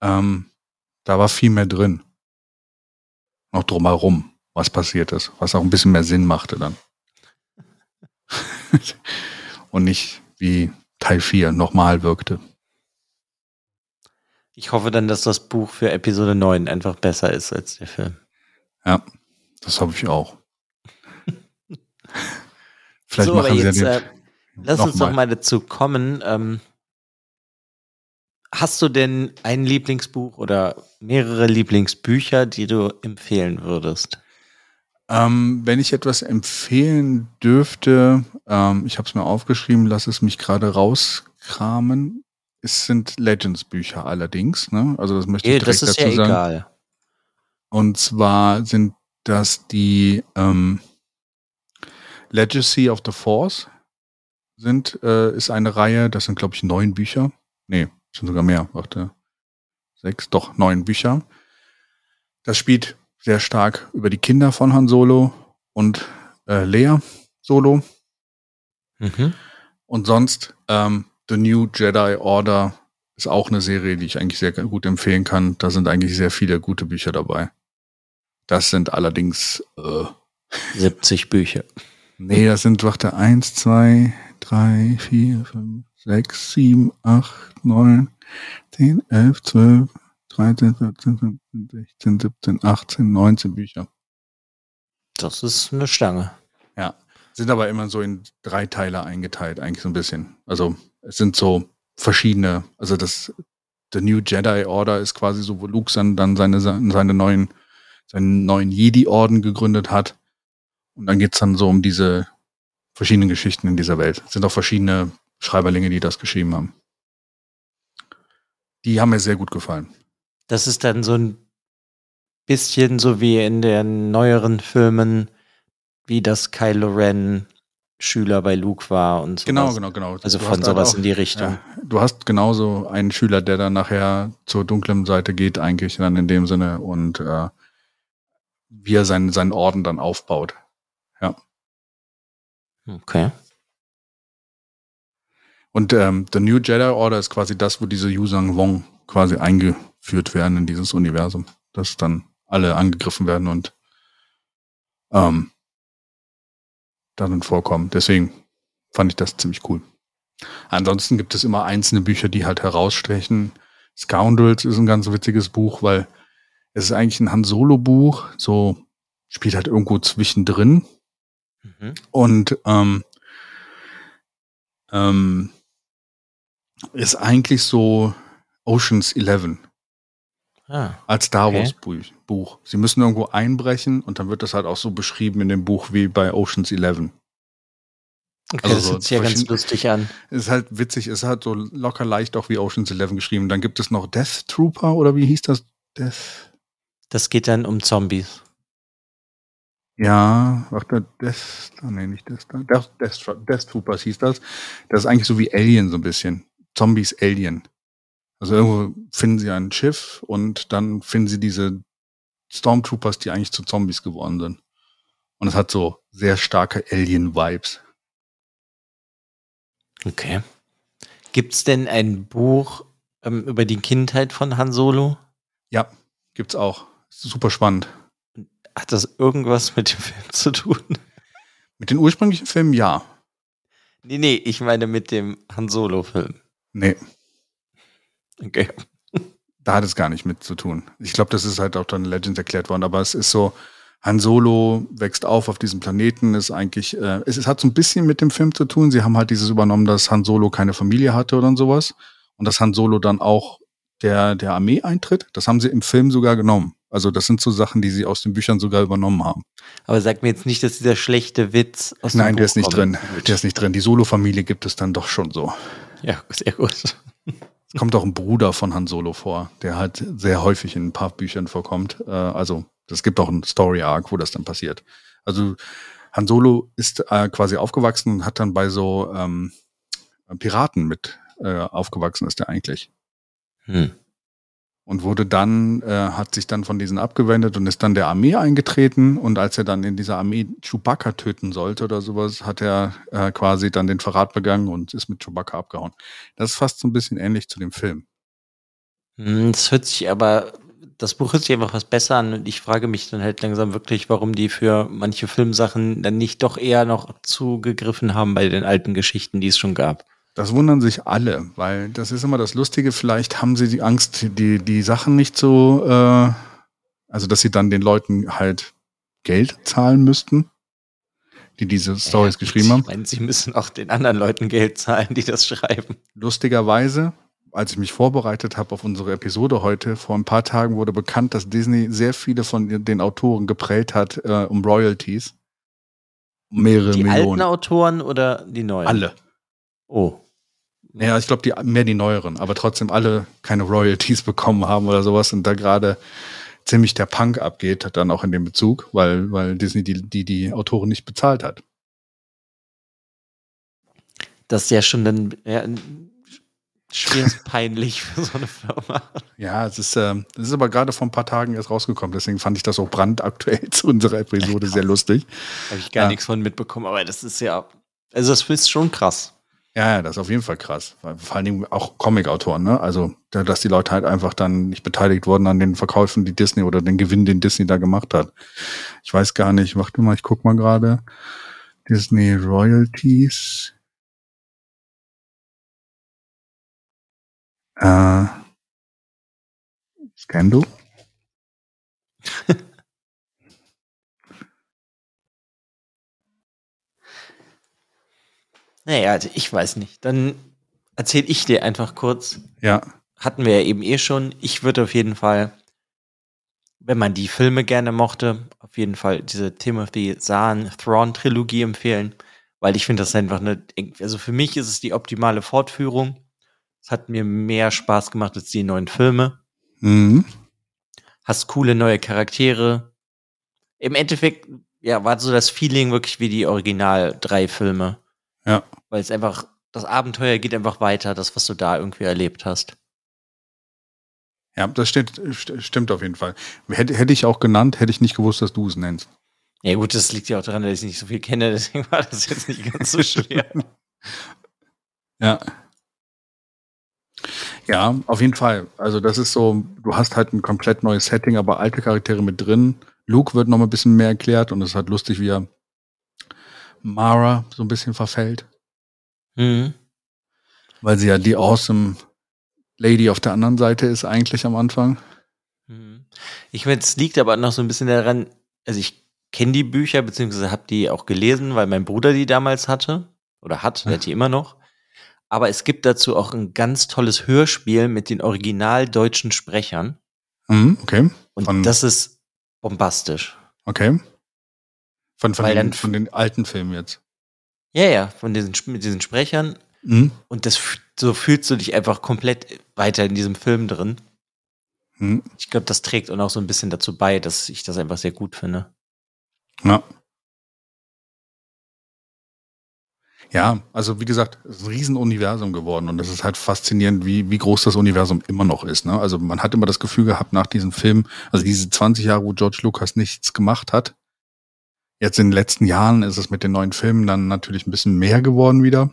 ähm, da war viel mehr drin. Noch drumherum, was passiert ist, was auch ein bisschen mehr Sinn machte dann. Und nicht wie Teil 4 nochmal wirkte. Ich hoffe dann, dass das Buch für Episode 9 einfach besser ist als der Film. Ja, das hoffe ich auch. Vielleicht so, aber machen sie jetzt, äh, den, lass uns Nochmal. doch mal dazu kommen. Ähm, hast du denn ein Lieblingsbuch oder mehrere Lieblingsbücher, die du empfehlen würdest? ähm, wenn ich etwas empfehlen dürfte, ähm, ich habe es mir aufgeschrieben, lass es mich gerade rauskramen. Es sind Legends-Bücher allerdings, ne? Also das möchte ich direkt das ist dazu ja sagen. egal. Und zwar sind das die ähm, Legacy of the Force sind, äh, ist eine Reihe, das sind glaube ich neun Bücher. Nee, sind sogar mehr, warte. Sechs, doch, neun Bücher. Das spielt sehr stark über die Kinder von Han Solo und äh, Leia Solo. Mhm. Und sonst, ähm, The New Jedi Order ist auch eine Serie, die ich eigentlich sehr gut empfehlen kann. Da sind eigentlich sehr viele gute Bücher dabei. Das sind allerdings, äh, 70 Bücher. nee, das sind, warte, eins, zwei, drei, vier, fünf, sechs, sieben, acht, neun, zehn, elf, zwölf, 13, 14, 15, 16, 17, 18, 19 Bücher. Das ist eine Stange. Ja. Sind aber immer so in drei Teile eingeteilt, eigentlich so ein bisschen. Also es sind so verschiedene, also das The New Jedi Order ist quasi so, wo Luke dann, dann seine, seine neuen, seinen neuen Jedi-Orden gegründet hat. Und dann geht's dann so um diese verschiedenen Geschichten in dieser Welt. Es sind auch verschiedene Schreiberlinge, die das geschrieben haben. Die haben mir sehr gut gefallen. Das ist dann so ein bisschen so wie in den neueren Filmen, wie das Kylo Ren Schüler bei Luke war und so. Genau, genau, genau. Also Du von halt sowas auch- in die Richtung. Ja, du hast genauso einen Schüler, der dann nachher zur dunklen Seite geht, eigentlich dann in dem Sinne und äh, wie er seinen, seinen Orden dann aufbaut. Okay. Und ähm, The New Jedi Order ist quasi das, wo diese Yuzang Wong quasi eingeführt werden in dieses Universum, dass dann alle angegriffen werden und ähm, darin vorkommen. Deswegen fand ich das ziemlich cool. Ansonsten gibt es immer einzelne Bücher, die halt herausstechen. Scoundrels ist ein ganz witziges Buch, weil es ist eigentlich ein Han Solo Buch, so spielt halt irgendwo zwischendrin Mhm. und ähm, ähm, ist eigentlich so Oceans 11 Ah, als Star Okay. Wars Buch. Buch. Sie müssen irgendwo einbrechen und dann wird das halt auch so beschrieben in dem Buch wie bei Oceans 11. Okay, Also das hört sich ja ganz lustig an. Ist halt witzig, ist halt so locker leicht auch wie Ocean's Eleven geschrieben. Dann gibt es noch Death Trooper oder wie hieß das? Death. Das geht dann um Zombies. Ja, ach, der Death, ah, nee, nicht Death, Death, Death, Death Troopers hieß das. Das ist eigentlich so wie Alien so ein bisschen. Zombies Alien. Also irgendwo finden sie ein Schiff und dann finden sie diese Stormtroopers, die eigentlich zu Zombies geworden sind. Und es hat so sehr starke Alien-Vibes. Okay. Gibt's denn ein Buch ähm, über die Kindheit von Han Solo? Ja, gibt's auch. Ist super spannend. Hat das irgendwas mit dem Film zu tun? Mit den ursprünglichen Filmen ja. Nee, nee, ich meine mit dem Han Solo-Film. Nee, Okay. da hat es gar nicht mit zu tun. Ich glaube, das ist halt auch dann Legends erklärt worden, aber es ist so, Han Solo wächst auf auf diesem Planeten, ist eigentlich, äh, es, es hat so ein bisschen mit dem Film zu tun. Sie haben halt dieses übernommen, dass Han Solo keine Familie hatte oder sowas und dass Han Solo dann auch der, der Armee eintritt. Das haben sie im Film sogar genommen. Also das sind so Sachen, die sie aus den Büchern sogar übernommen haben. Aber sag mir jetzt nicht, dass dieser schlechte Witz aus dem Nein, der ist nicht kommt. drin. Der ist nicht drin. Die Solo-Familie gibt es dann doch schon so. Ja, sehr gut. Es kommt auch ein Bruder von Han Solo vor, der halt sehr häufig in ein paar Büchern vorkommt. Äh, also es gibt auch einen Story Arc, wo das dann passiert. Also Han Solo ist äh, quasi aufgewachsen und hat dann bei so ähm, Piraten mit äh, aufgewachsen ist er eigentlich Hm. Und wurde dann äh, hat sich dann von diesen abgewendet und ist dann der Armee eingetreten und als er dann in dieser Armee Chewbacca töten sollte oder sowas, hat er äh, quasi dann den Verrat begangen und ist mit Chewbacca abgehauen. Das ist fast so ein bisschen ähnlich zu dem Film. Hm, Das hört sich aber, das Buch hört sich einfach was besser an und ich frage mich dann halt langsam wirklich, warum die für manche Filmsachen dann nicht doch eher noch zugegriffen haben bei den alten Geschichten, die es schon gab. Das wundern sich alle, weil das ist immer das Lustige. Vielleicht haben sie die Angst, die, die Sachen nicht so, äh, also dass sie dann den Leuten halt Geld zahlen müssten, die diese Stories Ja, geschrieben haben. Ich meine, sie müssen auch den anderen Leuten Geld zahlen, die das schreiben. Lustigerweise, als ich mich vorbereitet habe auf unsere Episode heute, vor ein paar Tagen wurde bekannt, dass Disney sehr viele von den Autoren geprellt hat äh, um Royalties. Mehrere Die Millionen. alten Autoren oder die neuen? Alle. Oh. Ja, ich glaube, die, mehr die neueren, aber trotzdem alle keine Royalties bekommen haben oder sowas und da gerade ziemlich der Punk abgeht, dann auch in dem Bezug, weil, weil Disney die, die, die Autoren nicht bezahlt hat. Das ist ja schon dann ja, schwerst peinlich für so eine Firma. Ja, es ist, ähm, es ist aber gerade vor ein paar Tagen erst rausgekommen, deswegen fand ich das auch brandaktuell zu unserer Episode sehr lustig. Habe ich gar Ja. nichts von mitbekommen, aber das ist ja, also das ist schon krass. Ja, ja, das ist auf jeden Fall krass. Vor allen Dingen auch Comic-Autoren, ne? Also, da- dass die Leute halt einfach dann nicht beteiligt wurden an den Verkäufen, die Disney oder den Gewinn, den Disney da gemacht hat. Ich weiß gar nicht, warte mal, ich guck mal gerade. Disney Royalties. Äh, Scando? Naja, also ich weiß nicht. Dann erzähle ich dir einfach kurz. Ja. Hatten wir ja eben eh schon. Ich würde auf jeden Fall, wenn man die Filme gerne mochte, auf jeden Fall diese Timothy Zahn Thrawn Trilogie empfehlen, weil ich finde das einfach eine, also für mich ist es die optimale Fortführung. Es hat mir mehr Spaß gemacht als die neuen Filme. Mhm. Hast coole neue Charaktere. Im Endeffekt, ja, war so das Feeling wirklich wie die Original drei Filme. Ja. Weil es einfach, das Abenteuer geht einfach weiter, das, was du da irgendwie erlebt hast. Ja, das stimmt, st- stimmt auf jeden Fall. Hätte, hätte ich auch genannt, hätte ich nicht gewusst, dass du es nennst. Ja gut, das liegt ja auch daran, dass ich nicht so viel kenne, deswegen war das jetzt nicht ganz so schwer. Ja. Ja, auf jeden Fall. Also das ist so, du hast halt ein komplett neues Setting, aber alte Charaktere mit drin. Luke wird noch mal ein bisschen mehr erklärt und es ist halt lustig, wie er Mara so ein bisschen verfällt, mhm. weil sie ja die awesome Lady auf der anderen Seite ist eigentlich am Anfang. Mhm. Ich meine, es liegt aber noch so ein bisschen daran, also ich kenne die Bücher, beziehungsweise habe die auch gelesen, weil mein Bruder die damals hatte oder hat, der hat die immer noch. Aber es gibt dazu auch ein ganz tolles Hörspiel mit den original deutschen Sprechern. Mhm, okay. Und Von- das ist bombastisch. Okay. Von, von, den, dann- von den alten Filmen jetzt. Ja, ja, von diesen, mit diesen Sprechern. Mhm. Und das, so fühlst du dich einfach komplett weiter in diesem Film drin. Mhm. Ich glaube, das trägt auch noch so ein bisschen dazu bei, dass ich das einfach sehr gut finde. Ja. Ja, also wie gesagt, es ist ein Riesenuniversum geworden und es ist halt faszinierend, wie, wie groß das Universum immer noch ist. Ne? Also man hat immer das Gefühl gehabt nach diesem Film, also diese 20 Jahre, wo George Lucas nichts gemacht hat. Jetzt in den letzten Jahren ist es mit den neuen Filmen dann natürlich ein bisschen mehr geworden wieder.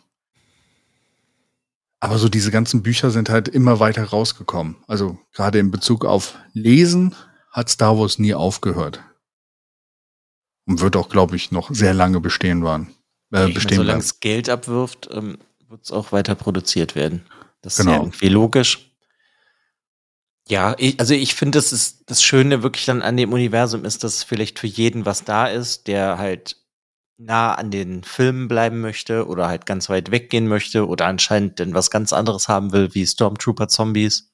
Aber so diese ganzen Bücher sind halt immer weiter rausgekommen. Also gerade in Bezug auf Lesen hat Star Wars nie aufgehört. Und wird auch, glaube ich, noch sehr lange bestehen waren. Äh, bestehen meine, solange es Geld abwirft, ähm, wird es auch weiter produziert werden. Das ist Genau. ja irgendwie logisch. Ja, ich, also ich finde, das ist das Schöne wirklich dann an dem Universum ist, dass vielleicht für jeden was da ist, der halt nah an den Filmen bleiben möchte oder halt ganz weit weggehen möchte oder anscheinend denn was ganz anderes haben will, wie Stormtrooper Zombies.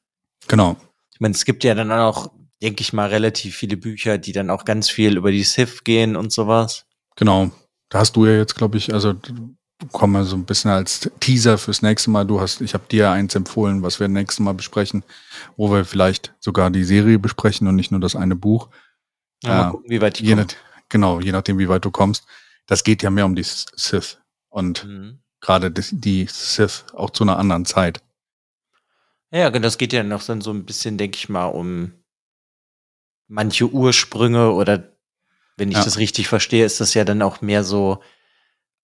Genau. Ich meine, es gibt ja dann auch, denke ich mal, relativ viele Bücher, die dann auch ganz viel über die Sith gehen und sowas. Genau. Da hast du ja jetzt, glaube ich, also kommen wir so ein bisschen als Teaser fürs nächste Mal. Du hast, ich habe dir eins empfohlen, was wir nächstes Mal besprechen, wo wir vielleicht sogar die Serie besprechen und nicht nur das eine Buch. Ja, mal gucken, wie weit die Je kommen. nach, genau, je nachdem, wie weit du kommst. Das geht ja mehr um die Sith und Mhm. gerade die, die Sith auch zu einer anderen Zeit. Ja, genau, das geht ja noch dann so ein bisschen, denke ich mal, um manche Ursprünge oder wenn ich Ja. das richtig verstehe, ist das ja dann auch mehr so,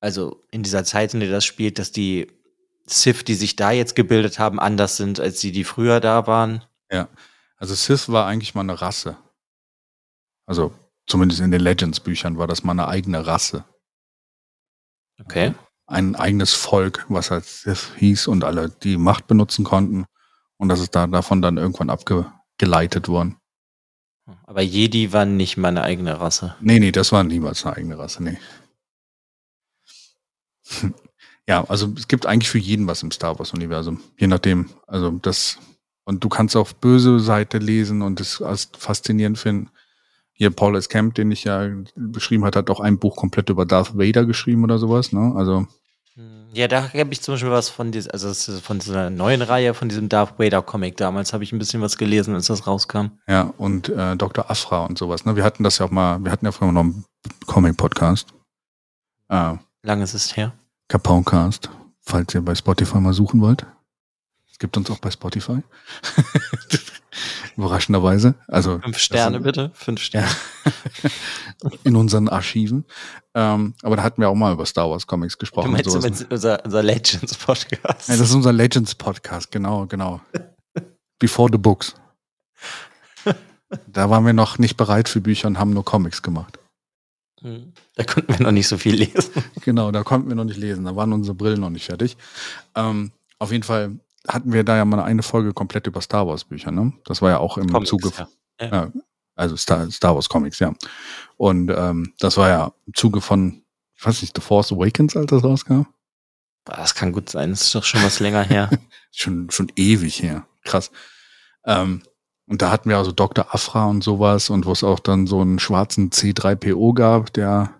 also in dieser Zeit, in der das spielt, dass die Sith, die sich da jetzt gebildet haben, anders sind, als die, die früher da waren. Also Sith war eigentlich mal eine Rasse. Also zumindest in den Legends-Büchern war das mal eine eigene Rasse. Okay. ein eigenes Volk, was als Sith hieß und alle die Macht benutzen konnten. Und das ist da davon dann irgendwann abgeleitet worden. Aber Jedi waren nicht meine eigene Rasse. Nee, nee, das war niemals eine eigene Rasse, nee. Ja, also es gibt eigentlich für jeden was im Star Wars-Universum. Je nachdem. Also das, und du kannst auf böse Seite lesen und es als faszinierend finden. Hier Paul S. Camp, den ich ja beschrieben hat, hat auch ein Buch komplett über Darth Vader geschrieben oder sowas, ne? Also, Hm, Ja, da habe ich zum Beispiel was von dieser, also das von dieser neuen Reihe, von diesem Darth Vader Comic damals, habe ich ein bisschen was gelesen, als das rauskam. Ja, und äh, Dr. Afra und sowas. Ne? Wir hatten das ja auch mal, wir hatten ja früher noch einen Comic-Podcast. Äh, Lang ist es her. Capaucast, falls ihr bei Spotify mal suchen wollt. Es gibt uns auch bei Spotify. Überraschenderweise. Also Fünf Sterne sind- bitte, fünf Sterne. in unseren Archiven. Ähm, aber da hatten wir auch mal über Star Wars Comics Du gesprochen. und meinst, du meinst unser, unser Legends-Podcast? Ja, das ist unser Legends Podcast, genau, genau. Before the Books. Da waren wir noch nicht bereit für Bücher und haben nur Comics gemacht. Hm, Da konnten wir noch nicht so viel lesen. Genau, da konnten wir noch nicht lesen, da waren unsere Brillen noch nicht fertig. Ähm, auf jeden Fall hatten wir da ja mal eine Folge komplett über Star Wars Bücher, ne? Das war ja auch im Comics, Zuge, ja. ja, also Star, Star Wars Comics, ja. Und ähm, das war ja im Zuge von, ich weiß nicht, The Force Awakens, als das rauskam. Das kann gut sein, das ist doch schon was länger her. Schon, schon ewig her. Krass. Ähm, und da hatten wir also Dr. Afra und sowas und wo es auch dann so einen schwarzen C3PO gab, der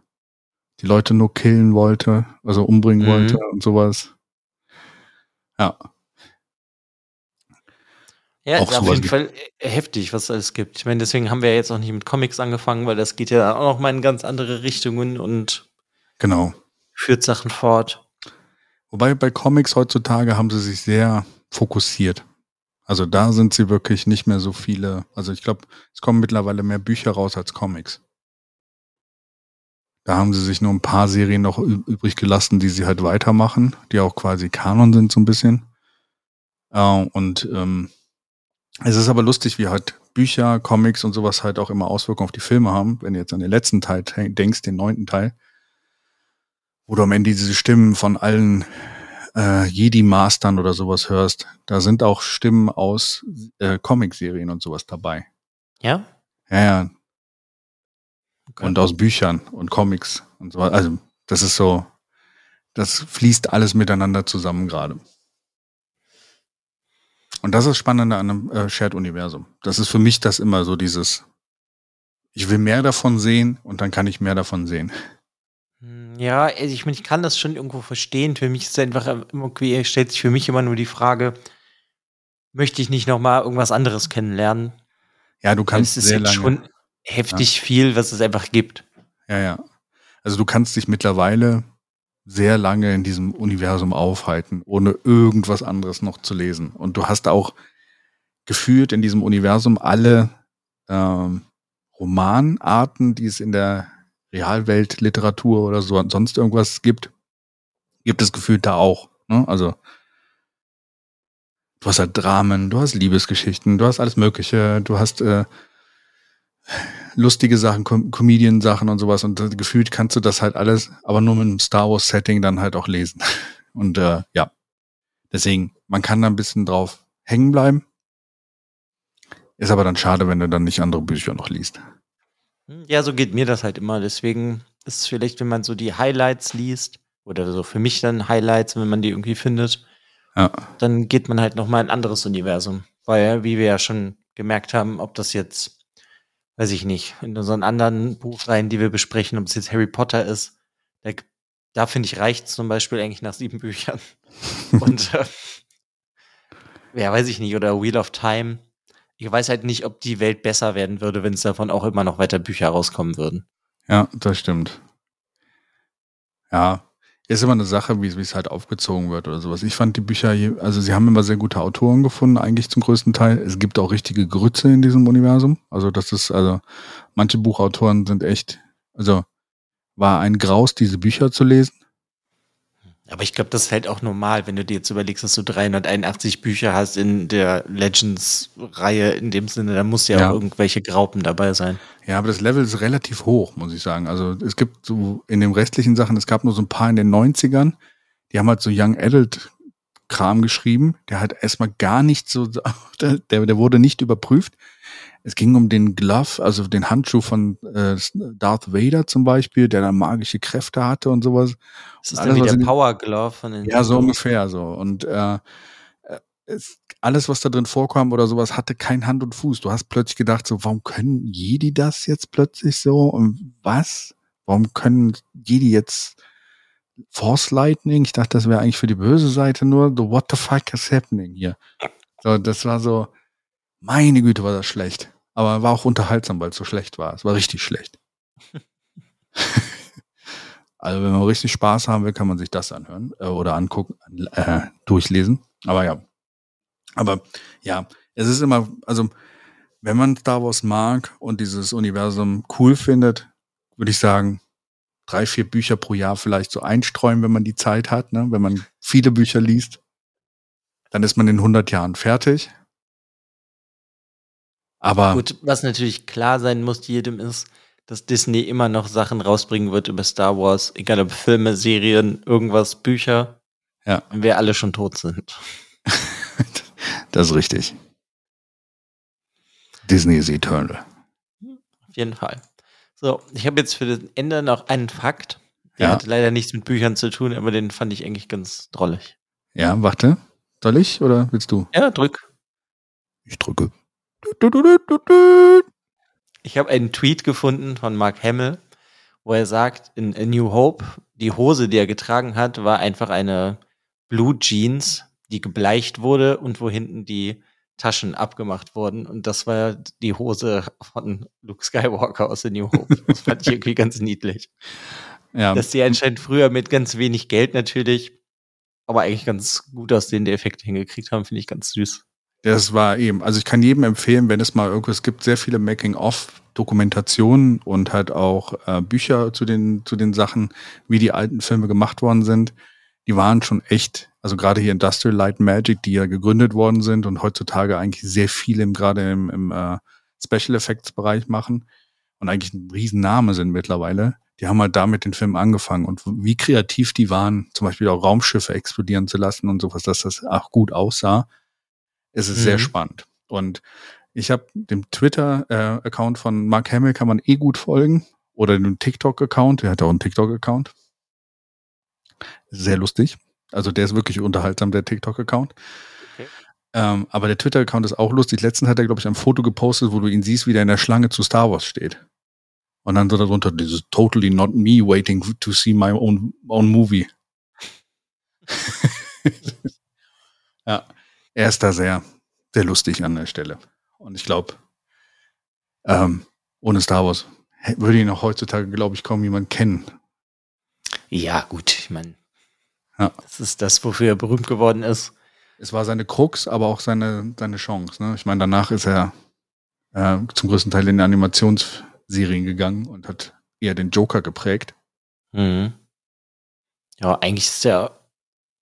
die Leute nur killen wollte, also umbringen Mhm. wollte und sowas. Ja, Ja, Auch ist auf jeden Fall äh, heftig, was es alles gibt. Ich meine, deswegen haben wir ja jetzt auch nicht mit Comics angefangen, weil das geht ja dann auch noch mal in ganz andere Richtungen und genau. führt Sachen fort. Wobei bei Comics heutzutage haben sie sich sehr fokussiert. Also da sind sie wirklich nicht mehr so viele. Also ich glaube, es kommen mittlerweile mehr Bücher raus als Comics. Da haben sie sich nur ein paar Serien noch übrig gelassen, die sie halt weitermachen, die auch quasi Kanon sind so ein bisschen. Äh, und ähm, es ist aber lustig, wie halt Bücher, Comics und sowas halt auch immer Auswirkungen auf die Filme haben. Wenn du jetzt an den letzten Teil te- denkst, den neunten Teil, wo du am Ende diese Stimmen von allen äh, Jedi-Mastern oder sowas hörst, da sind auch Stimmen aus äh, Comic-Serien und sowas dabei. Ja? Ja, ja. Okay. Und aus Büchern und Comics und so. Also, das ist so, das fließt alles miteinander zusammen gerade. Und das ist das Spannende an einem äh, Shared-Universum. Das ist für mich das immer so dieses, ich will mehr davon sehen und dann kann ich mehr davon sehen. Hm, Ja, also ich meine, ich kann das schon irgendwo verstehen. Für mich ist es einfach irgendwie, stellt sich für mich immer nur die Frage, möchte ich nicht noch mal irgendwas anderes kennenlernen? Ja, du kannst es ist jetzt schon heftig ja. viel, was es einfach gibt. Ja, ja. Also du kannst dich mittlerweile sehr lange in diesem Universum aufhalten, ohne irgendwas anderes noch zu lesen. Und du hast auch gefühlt in diesem Universum alle ähm, Romanarten, die es in der Realweltliteratur oder so sonst irgendwas gibt, gibt es gefühlt da auch. Ne? Also du hast halt Dramen, du hast Liebesgeschichten, du hast alles Mögliche, du hast äh, lustige Sachen, Com Comedian-Sachen und sowas und äh, gefühlt kannst du das halt alles, aber nur mit einem Star Wars-Setting dann halt auch lesen. Und äh, ja, deswegen, man kann da ein bisschen drauf hängen bleiben. Ist aber dann schade, wenn du dann nicht andere Bücher noch liest. Hm, ja, so geht mir das halt immer. Deswegen ist es vielleicht, wenn man so die Highlights liest, oder so für mich dann Highlights, wenn man die irgendwie findet, ja. dann geht man halt nochmal in ein anderes Universum. Weil, wie wir ja schon gemerkt haben, ob das jetzt, weiß ich nicht, in unseren anderen Buchreihen, die wir besprechen, ob es jetzt Harry Potter ist, da, da finde ich, reicht zum Beispiel eigentlich nach sieben Büchern. Und äh, ja, weiß ich nicht, oder Wheel of Time, ich weiß halt nicht, ob die Welt besser werden würde, wenn es davon auch immer noch weiter Bücher rauskommen würden. Ja, das stimmt. Ja, ist immer eine Sache, wie es halt aufgezogen wird oder sowas. Ich fand die Bücher, also sie haben immer sehr gute Autoren gefunden, eigentlich zum größten Teil. Es gibt auch richtige Grütze in diesem Universum. Also das ist, also manche Buchautoren sind echt, also war ein Graus, diese Bücher zu lesen. Aber ich glaube, das ist halt auch normal, wenn du dir jetzt überlegst, dass du 381 Bücher hast in der Legends-Reihe in dem Sinne, da muss ja, ja, auch irgendwelche Graupen dabei sein. Ja, aber das Level ist relativ hoch, muss ich sagen. Also es gibt so in den restlichen Sachen, es gab nur so ein paar in den 90ern, die haben halt so Young Adult Kram geschrieben, der halt erstmal gar nicht so, der, der wurde nicht überprüft. Es ging um den Glove, also den Handschuh von äh, Darth Vader zum Beispiel, der dann magische Kräfte hatte und sowas. Das ist alles, wie der Power Glove von den Ja, so ungefähr so. Und äh, es, alles, was da drin vorkam oder sowas, hatte kein Hand und Fuß. Du hast plötzlich gedacht, so, warum können Jedi das jetzt plötzlich so? Und was? Warum können Jedi jetzt Force Lightning? Ich dachte, das wäre eigentlich für die böse Seite nur. So, what the fuck is happening hier? So, das war so, meine Güte, war das schlecht. Aber war auch unterhaltsam, weil es so schlecht war. Es war richtig schlecht. also wenn man richtig Spaß haben will, kann man sich das anhören äh, oder angucken, äh, durchlesen. Aber ja. Aber ja, es ist immer, also wenn man Star Wars mag und dieses Universum cool findet, würde ich sagen, drei, vier Bücher pro Jahr vielleicht so einstreuen, wenn man die Zeit hat, ne? wenn man viele Bücher liest. Dann ist man in 100 Jahren fertig. Aber gut, was natürlich klar sein muss jedem ist, dass Disney immer noch Sachen rausbringen wird über Star Wars, egal ob Filme, Serien, irgendwas, Bücher. Ja. Wenn wir alle schon tot sind. das ist richtig. Disney is eternal. Auf jeden Fall. So, ich habe jetzt für das Ende noch einen Fakt. Der ja. hat leider nichts mit Büchern zu tun, aber den fand ich eigentlich ganz drollig. Ja, warte. Soll ich oder willst du? Ja, drück. Ich drücke. Ich habe einen Tweet gefunden von Mark Hamill, wo er sagt, in A New Hope, die Hose, die er getragen hat, war einfach eine Blue Jeans, die gebleicht wurde und wo hinten die Taschen abgemacht wurden. Und das war die Hose von Luke Skywalker aus A New Hope. Das fand ich irgendwie ganz niedlich. Ja. Dass die anscheinend früher mit ganz wenig Geld natürlich, aber eigentlich ganz gut aussehende Effekte hingekriegt haben, finde ich ganz süß. Das war eben, also ich kann jedem empfehlen, wenn es mal irgendwas gibt, sehr viele Making-of-Dokumentationen und halt auch äh, Bücher zu den, zu den Sachen, wie die alten Filme gemacht worden sind. Die waren schon echt, also gerade hier Industrial Light Magic, die ja gegründet worden sind und heutzutage eigentlich sehr viel im, gerade im, im äh, Special Effects Bereich machen und eigentlich ein Riesenname sind mittlerweile. Die haben halt damit den Film angefangen und wie kreativ die waren, zum Beispiel auch Raumschiffe explodieren zu lassen und sowas, dass das auch gut aussah ist es mhm. sehr spannend. Und ich habe dem Twitter-Account äh, von Mark Hamill kann man eh gut folgen. Oder dem TikTok-Account, der hat auch einen TikTok-Account. Sehr lustig. Also der ist wirklich unterhaltsam, der TikTok-Account. Okay. Ähm, aber der Twitter-Account ist auch lustig. Letztens hat er, glaube ich, ein Foto gepostet, wo du ihn siehst, wie der in der Schlange zu Star Wars steht. Und dann so darunter, this is totally not me waiting to see my own, own movie. ja, er ist da sehr, sehr lustig an der Stelle. Und ich glaube, ähm, ohne Star Wars würde ihn auch heutzutage, glaube ich, kaum jemand kennen. Ja, gut, ich meine, ja. das ist das, wofür er berühmt geworden ist. Es war seine Krux, aber auch seine, seine Chance. Ne? Ich meine, danach ist er äh, zum größten Teil in Animationsserien gegangen und hat eher den Joker geprägt. Mhm. Ja, eigentlich ist er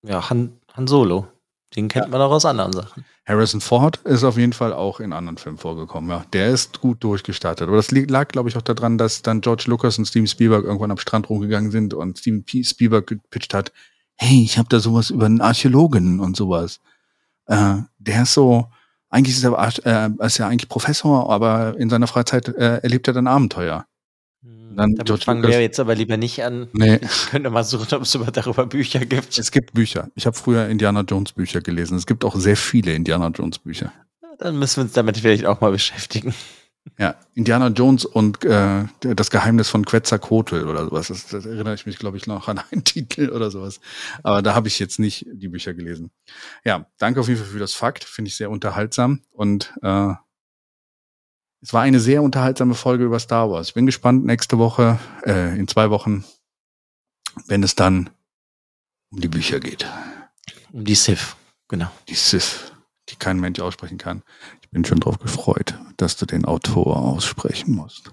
ja Han, Han Solo. Den kennt ja. man auch aus anderen Sachen. Harrison Ford ist auf jeden Fall auch in anderen Filmen vorgekommen. Ja, der ist gut durchgestartet. Aber das lag, glaube ich, auch daran, dass dann George Lucas und Steven Spielberg irgendwann am Strand rumgegangen sind und Steven Spielberg gepitcht hat, hey, ich habe da sowas über einen Archäologen und sowas. Äh, der ist so, eigentlich ist er, äh, ist er eigentlich Professor, aber in seiner Freizeit äh, erlebt er dann Abenteuer. Hm, dann Damit fangen wir jetzt aber lieber nicht an. Nee. Ich könnte mal suchen, ob es darüber Bücher gibt. Es gibt Bücher. Ich habe früher Indiana Jones Bücher gelesen. Es gibt auch sehr viele Indiana Jones Bücher. Dann müssen wir uns damit vielleicht auch mal beschäftigen. Ja, Indiana Jones und äh, das Geheimnis von Quetzalcoatl oder sowas. Das, das erinnere ich mich, glaube ich, noch an einen Titel oder sowas. Aber da habe ich jetzt nicht die Bücher gelesen. Ja, danke auf jeden Fall für das Fakt. Finde ich sehr unterhaltsam. Und äh, es war eine sehr unterhaltsame Folge über Star Wars. Ich bin gespannt nächste Woche, äh, in zwei Wochen, wenn es dann um die Bücher geht. Um die Sith, genau. Die Sith die kein Mensch aussprechen kann. Bin schon drauf gefreut, dass du den Autor aussprechen musst.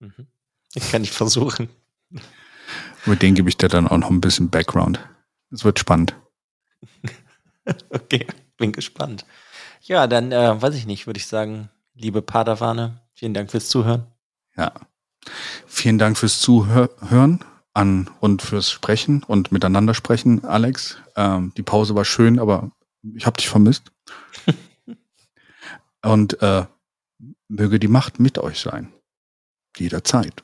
Mhm. Ich kann nicht versuchen. Mit denen gebe ich dir dann auch noch ein bisschen Background. Es wird spannend. okay, bin gespannt. Ja, dann äh, weiß ich nicht, würde ich sagen, liebe Padawane, vielen Dank fürs Zuhören. Ja, vielen Dank fürs Zuhören an und fürs Sprechen und miteinander sprechen, Alex. Ähm, die Pause war schön, aber ich habe dich vermisst. Und äh, möge die Macht mit euch sein. Jederzeit.